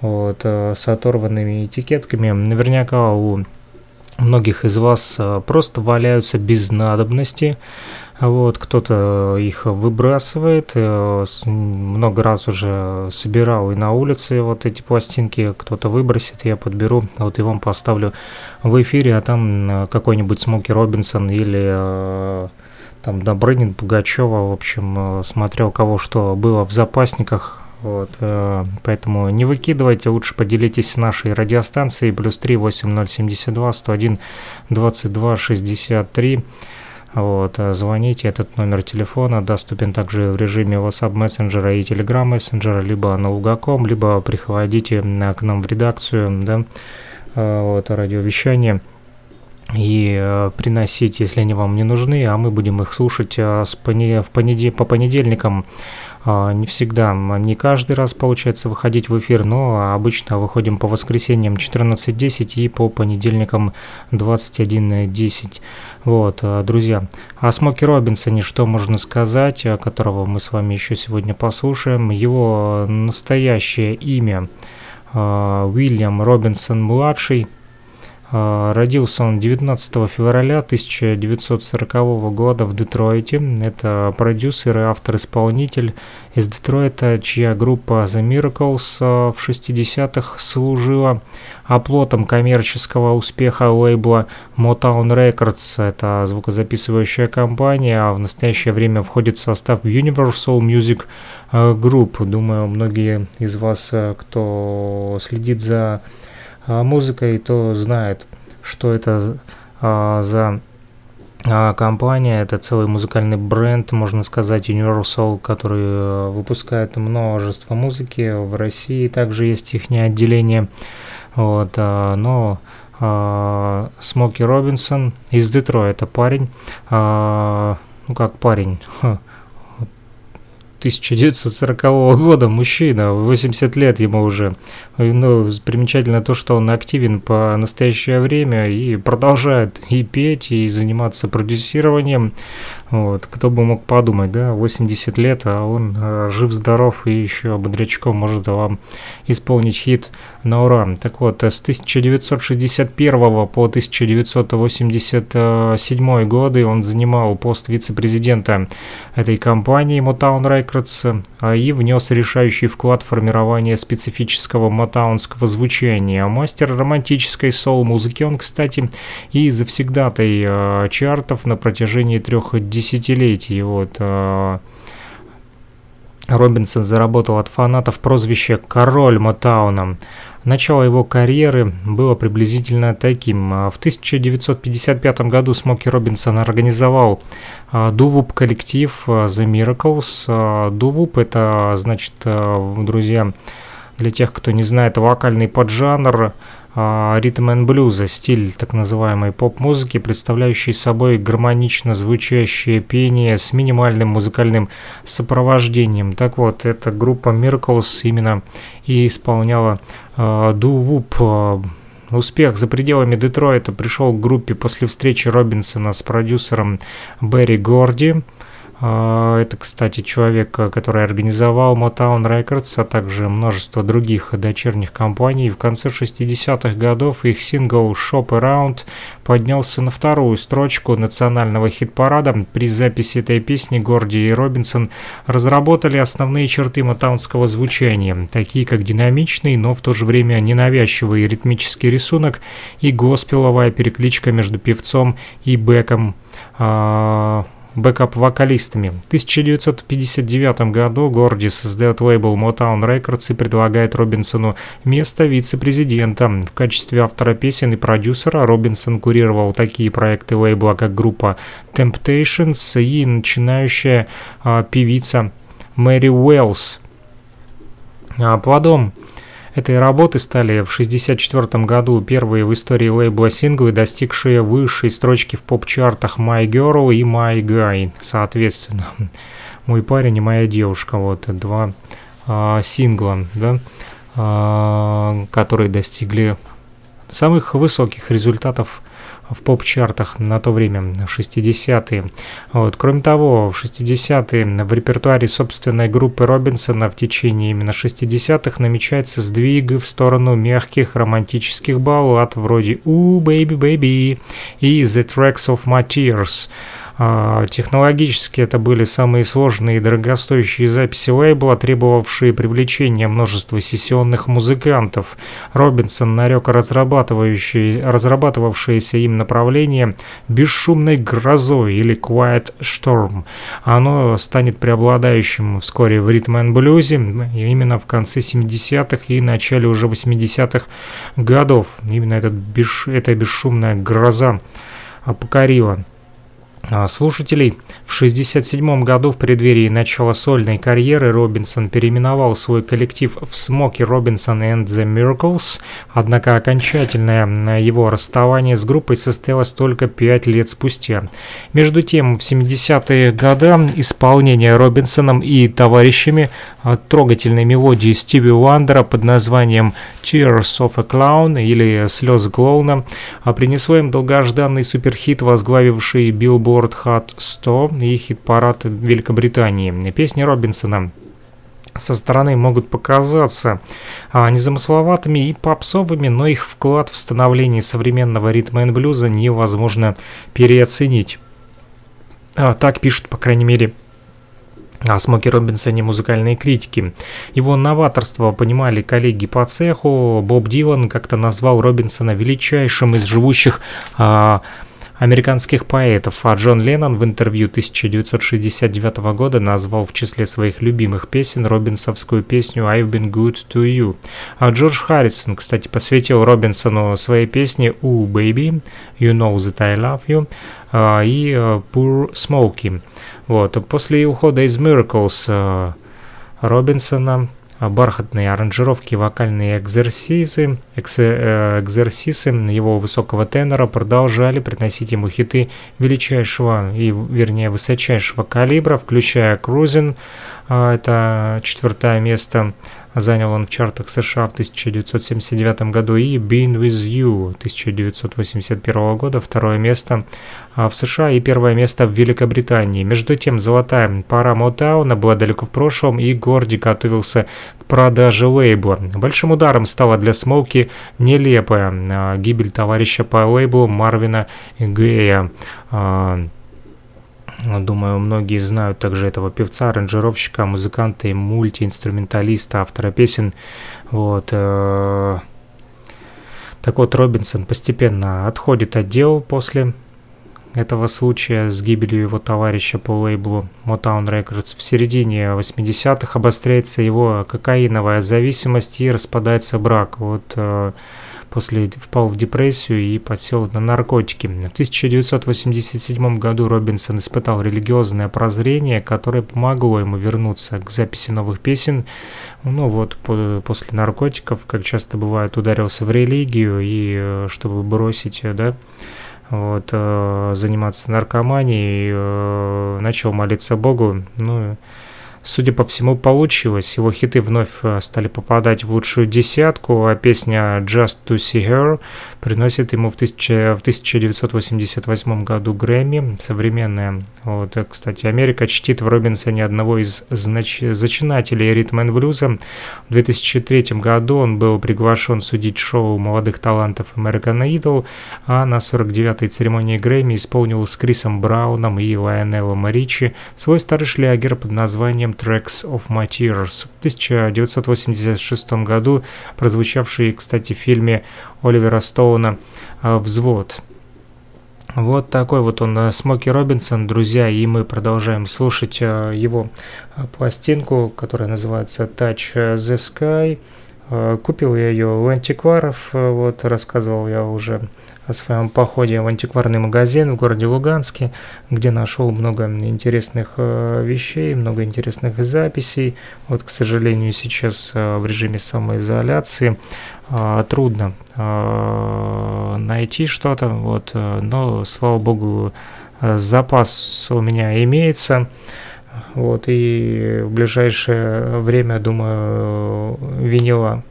вот, э, с оторванными этикетками. Наверняка у многих из вас э, просто валяются без надобности, вот, кто-то их выбрасывает, э, много раз уже собирал и на улице вот эти пластинки, кто-то выбросит, я подберу, вот и вам поставлю в эфире, а там э, какой-нибудь Смоки Робинсон или там Добрынин, Пугачева, в общем, смотря у кого что было в запасниках, вот, э, поэтому не выкидывайте, лучше поделитесь нашей радиостанцией, плюс 3 8072 101 22 63. Вот, э, звоните, этот номер телефона доступен также в режиме WhatsApp мессенджера и Telegram мессенджера, либо на Лугаком, либо приходите к нам в редакцию, да, э, вот, радиовещание и э, приносить, если они вам не нужны, а мы будем их слушать э, с пони- в понеде- по понедельникам. Э, не всегда, не каждый раз получается выходить в эфир, но обычно выходим по воскресеньям 14.10 и по понедельникам 21.10. Вот, э, друзья, о Смоке Робинсоне что можно сказать, э, которого мы с вами еще сегодня послушаем. Его настоящее имя Уильям Робинсон-младший – а, родился он 19 февраля 1940 года в Детройте. Это продюсер и автор-исполнитель из Детройта, чья группа The Miracles а, в 60-х служила оплотом коммерческого успеха лейбла Motown Records. Это звукозаписывающая компания, а в настоящее время входит в состав Universal Music а, Group. Думаю, многие из вас, кто следит за а, музыкой, то знает, что это а, за а, компания, это целый музыкальный бренд, можно сказать, Universal, который э, выпускает множество музыки. В России также есть их отделение. Вот, но Смоки Робинсон из Детройта парень, ну как парень, 1940 года, мужчина, 80 лет ему уже. Ну, примечательно то, что он активен по настоящее время и продолжает и петь, и заниматься продюсированием. Вот, кто бы мог подумать, да, 80 лет, а он э, жив-здоров и еще бодрячком может вам исполнить хит на ура. Так вот, с 1961 по 1987 годы он занимал пост вице-президента этой компании Motown Records а и внес решающий вклад в формирование специфического мотаунского звучания. Мастер романтической соул-музыки он, кстати, и завсегдатай э, чартов на протяжении трех десятилетий. Вот, э, Робинсон заработал от фанатов прозвище «Король Мотауна». Начало его карьеры было приблизительно таким. В 1955 году Смоки Робинсон организовал Дувуп коллектив The Miracles. Дувуп это значит, друзья, для тех, кто не знает, вокальный поджанр ритм and блюза, стиль так называемой поп-музыки, представляющий собой гармонично звучащее пение с минимальным музыкальным сопровождением. Так вот, эта группа Miracles именно и исполняла Ду-Вуп. Успех за пределами Детройта пришел к группе после встречи Робинсона с продюсером Берри Горди. А, это, кстати, человек, который организовал Motown Records, а также множество других дочерних компаний. В конце 60-х годов их сингл «Shop Around» поднялся на вторую строчку национального хит-парада. При записи этой песни Горди и Робинсон разработали основные черты мотаунского звучания, такие как динамичный, но в то же время ненавязчивый ритмический рисунок и госпеловая перекличка между певцом и бэком а, бэкап-вокалистами. В 1959 году Горди создает лейбл Motown Records и предлагает Робинсону место вице-президента. В качестве автора песен и продюсера Робинсон курировал такие проекты лейбла, как группа Temptations и начинающая а, певица Мэри Уэллс. А, плодом этой работы стали в 1964 году первые в истории лейбла синглы, достигшие высшей строчки в поп-чартах My Girl и My Guy, соответственно. Мой парень и моя девушка, вот два а, сингла, да, а, которые достигли самых высоких результатов в поп-чартах на то время, в 60-е. Вот. Кроме того, в 60-е в репертуаре собственной группы Робинсона в течение именно 60-х намечается сдвиг в сторону мягких романтических баллад вроде «Ooh, baby, baby» и «The Tracks of My Tears». А, технологически это были самые сложные и дорогостоящие записи лейбла, требовавшие привлечения множества сессионных музыкантов. Робинсон нарек разрабатывавшееся им направление «бесшумной грозой» или «quiet storm». Оно станет преобладающим вскоре в ритм and блюзе именно в конце 70-х и начале уже 80-х годов. Именно этот бесш... эта бесшумная гроза покорила слушателей. В 1967 году, в преддверии начала сольной карьеры, Робинсон переименовал свой коллектив в Смоки Робинсон and the Miracles, однако окончательное его расставание с группой состоялось только пять лет спустя. Между тем, в 70-е годы исполнение Робинсоном и товарищами трогательной мелодии Стиви Уандера под названием Tears of a Clown или Слезы клоуна принесло им долгожданный суперхит, возглавивший Billboard Hot 100 и хит-парад Великобритании. Песни Робинсона со стороны могут показаться а, незамысловатыми и попсовыми, но их вклад в становление современного ритма и блюза невозможно переоценить. А, так пишут, по крайней мере, о Смоке Робинсоне музыкальные критики. Его новаторство понимали коллеги по цеху. Боб Дилан как-то назвал Робинсона величайшим из живущих а, американских поэтов, а Джон Леннон в интервью 1969 года назвал в числе своих любимых песен робинсовскую песню «I've been good to you». А Джордж Харрисон, кстати, посвятил Робинсону своей песне «Ooh, baby, you know that I love you» а, и э, «Poor Smokey». Вот. После ухода из Miracles э, Робинсона бархатные аранжировки, вокальные экзерсисы, эксе, экзерсисы его высокого тенора продолжали приносить ему хиты величайшего и, вернее, высочайшего калибра, включая «Cruising», это четвертое место, Занял он в чартах США в 1979 году и Been With You 1981 года второе место а в США и первое место в Великобритании. Между тем, золотая пара Мотауна была далеко в прошлом и Горди готовился к продаже лейбла. Большим ударом стала для Смоуки нелепая а, гибель товарища по лейблу Марвина Гея. Думаю, многие знают также этого певца, аранжировщика, музыканта и мультиинструменталиста, автора песен. Вот. Э, так вот, Робинсон постепенно отходит от дел после этого случая с гибелью его товарища по лейблу Motown Records. В середине 80-х обостряется его кокаиновая зависимость и распадается брак. Вот э, после впал в депрессию и подсел на наркотики. В 1987 году Робинсон испытал религиозное прозрение, которое помогло ему вернуться к записи новых песен. Ну вот, по, после наркотиков, как часто бывает, ударился в религию и э, чтобы бросить, э, да, вот, э, заниматься наркоманией, начал молиться Богу, ну, Судя по всему, получилось. Его хиты вновь э, стали попадать в лучшую десятку, а песня «Just to See Her» приносит ему в, тысяча, в 1988 году Грэмми, современная. Вот, кстати, Америка чтит в Робинсоне одного из знач... зачинателей ритм и блюза. В 2003 году он был приглашен судить шоу молодых талантов American Idol, а на 49-й церемонии Грэмми исполнил с Крисом Брауном и Лайонеллом Ричи свой старый шлягер под названием Tracks of My Tears. В 1986 году прозвучавший, кстати, в фильме Оливера Стоуна э, «Взвод». Вот такой вот он, э, Смоки Робинсон, друзья, и мы продолжаем слушать э, его пластинку, которая называется Touch the Sky. Купил я ее у антикваров, вот рассказывал я уже о своем походе в антикварный магазин в городе Луганске, где нашел много интересных вещей, много интересных записей. Вот, к сожалению, сейчас в режиме самоизоляции трудно найти что-то, вот, но, слава богу, запас у меня имеется. Вот, и в ближайшее время, думаю, винила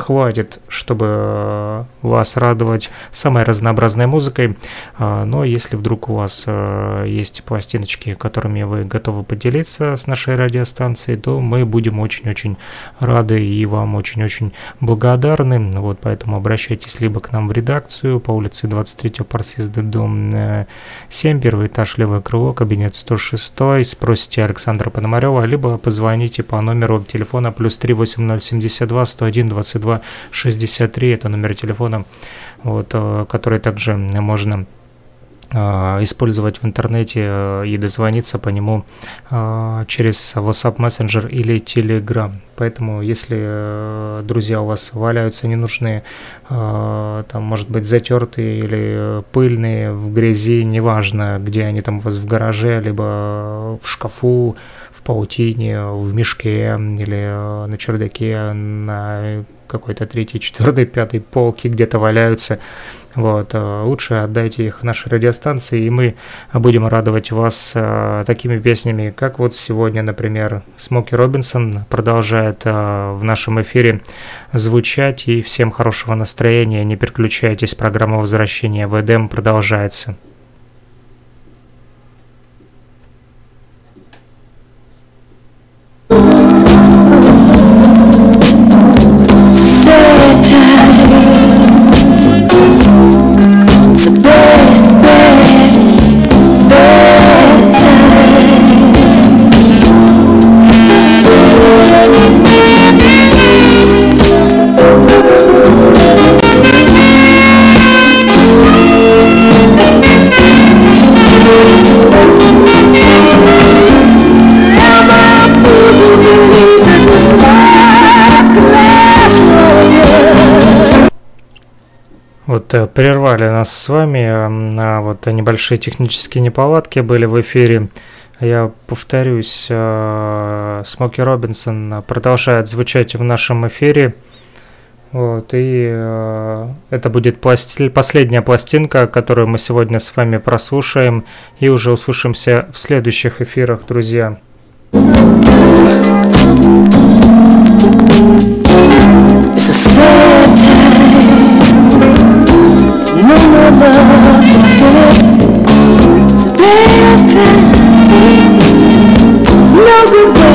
хватит, чтобы э, вас радовать самой разнообразной музыкой. А, но если вдруг у вас э, есть пластиночки, которыми вы готовы поделиться с нашей радиостанцией, то мы будем очень-очень рады и вам очень-очень благодарны. Вот поэтому обращайтесь либо к нам в редакцию по улице 23 Парсизда, дом 7, первый этаж, левое крыло, кабинет 106, спросите Александра Пономарева, либо позвоните по номеру телефона плюс 38072 101 22 6263, это номер телефона, вот, э, который также можно а, использовать в интернете э, и дозвониться по нему через WhatsApp Messenger или Telegram. Поэтому, если э, друзья у вас валяются ненужные, там, может быть, затертые или пыльные в грязи, неважно, где они там у вас в гараже, либо в шкафу, в паутине, в мешке или э, на чердаке, на какой-то третьей, четвертой, пятой полке где-то валяются, вот, э, лучше отдайте их нашей радиостанции, и мы будем радовать вас э, такими песнями, как вот сегодня, например, Смоки Робинсон продолжает э, в нашем эфире звучать, и всем хорошего настроения, не переключайтесь, программа возвращения в Эдем продолжается. Вот э, прервали нас с вами э, на вот небольшие технические неполадки были в эфире. Я повторюсь, э, Смоки Робинсон продолжает звучать в нашем эфире. Вот, и э, это будет пласти- последняя пластинка, которую мы сегодня с вами прослушаем, и уже услышимся в следующих эфирах, друзья. It's a. Pay attention. No good.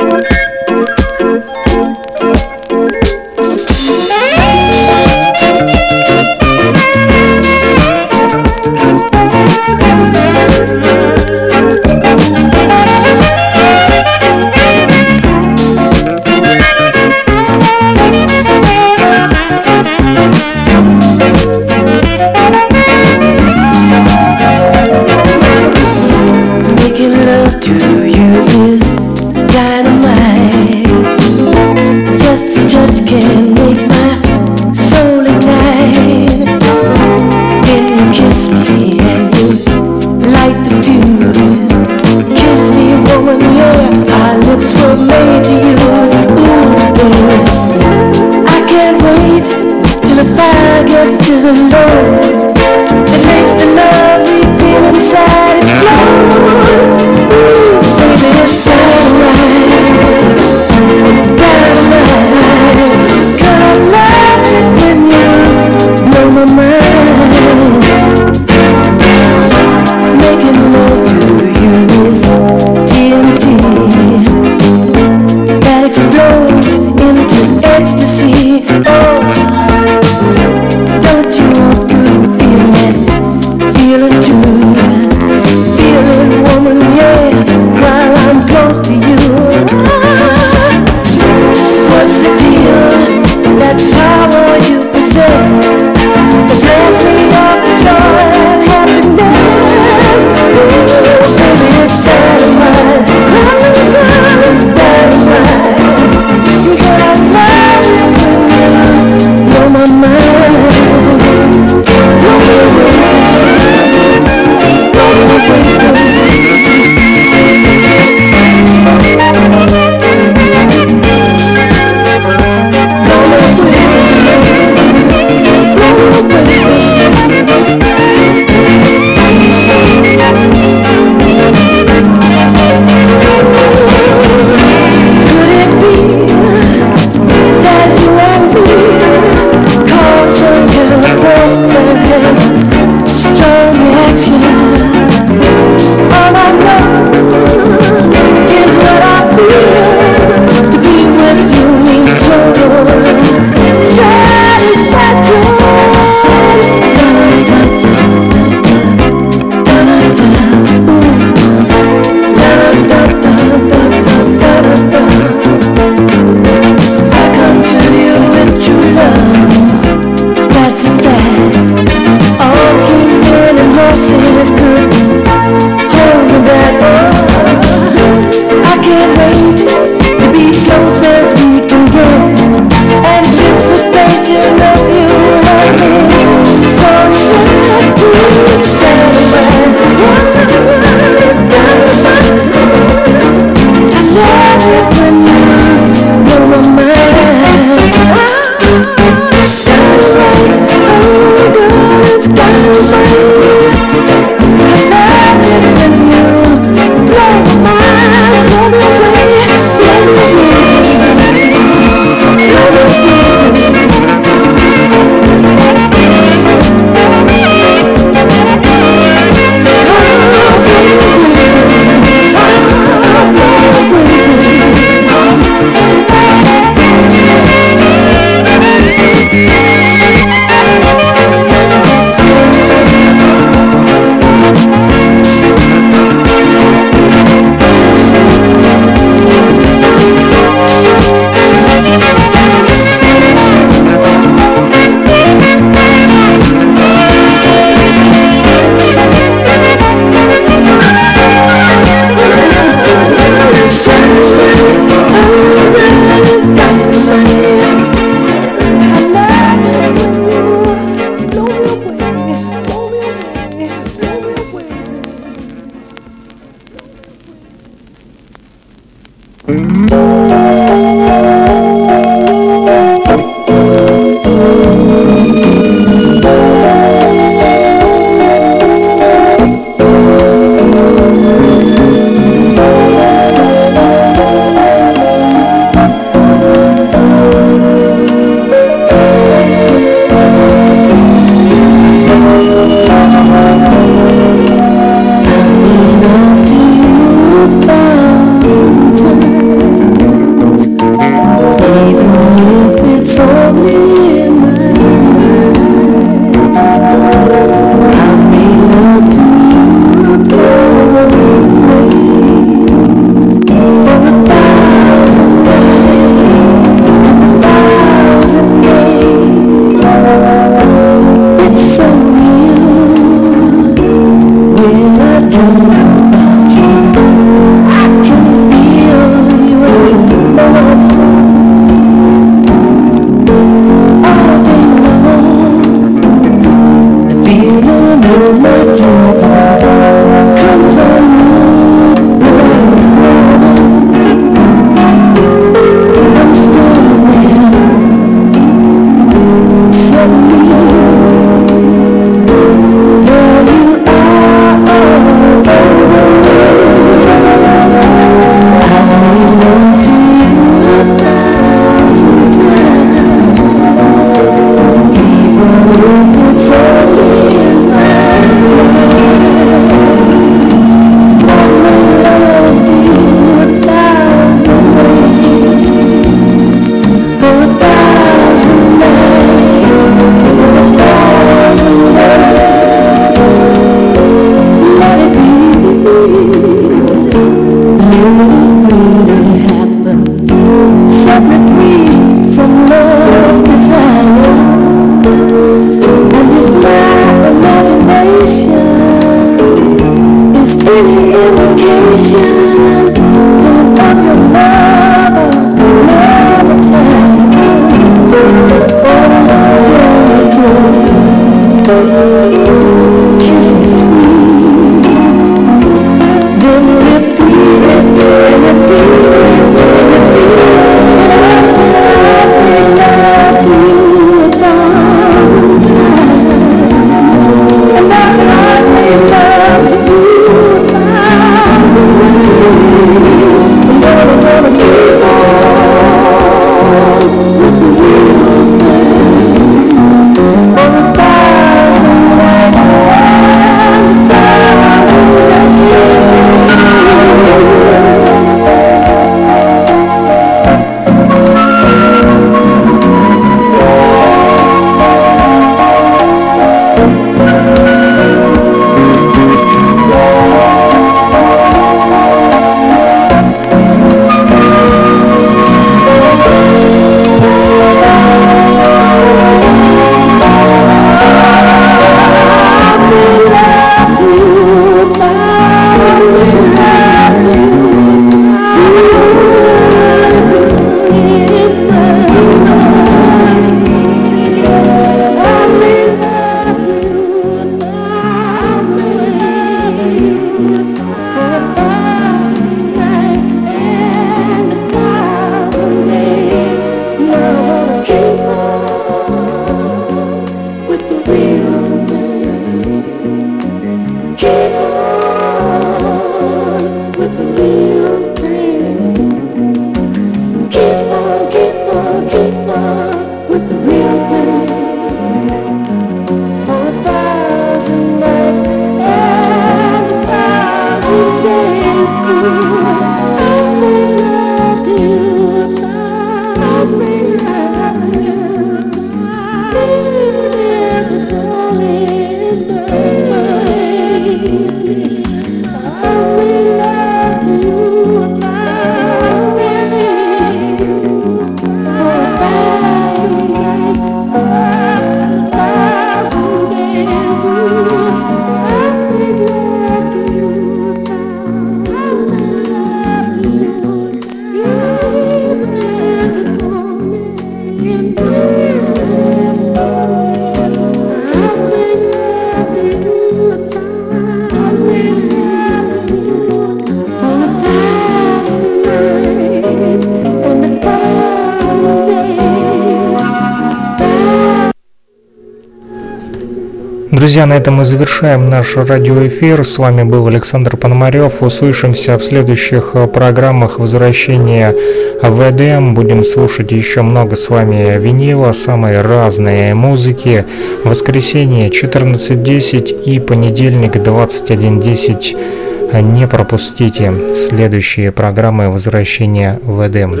Друзья, на этом мы завершаем наш радиоэфир. С вами был Александр Пономарев. Услышимся в следующих э, программах возвращения в Эдем. Будем слушать еще много с вами винила, самой разной музыки. Воскресенье 14.10 и понедельник 21.10. Не пропустите следующие программы возвращения в Эдем.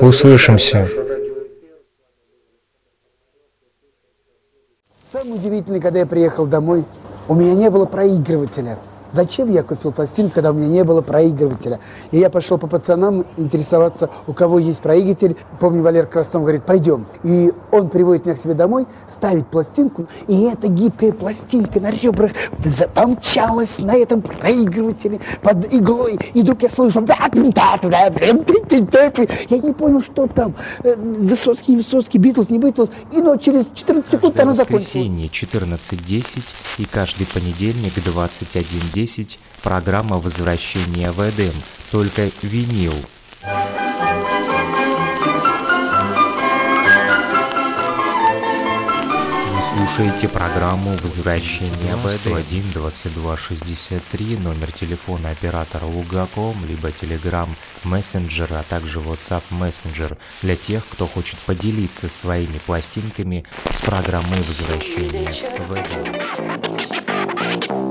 Услышимся. Самое удивительное, когда я приехал домой, у меня не было проигрывателя. Зачем я купил пластинку, когда у меня не было проигрывателя? И я пошел по пацанам интересоваться, у кого есть проигрыватель. Помню, Валер Краснов говорит, пойдем. И он приводит меня к себе домой, ставит пластинку, и эта гибкая пластинка на ребрах помчалась на этом проигрывателе под иглой. И вдруг я слышу... Я не понял, что там. Э, Высоцкий, Высоцкий, Битлз, не Битлз. И но через 14 секунд она закончилась. Воскресенье 14.10 и каждый понедельник 21.10 программа возвращения в Эдем, только винил. Слушаете программу «Возвращение в Эдем» 1 22 63, номер телефона оператора Лугаком, либо Telegram Messenger, а также WhatsApp Messenger для тех, кто хочет поделиться своими пластинками с программой «Возвращение в Эдем».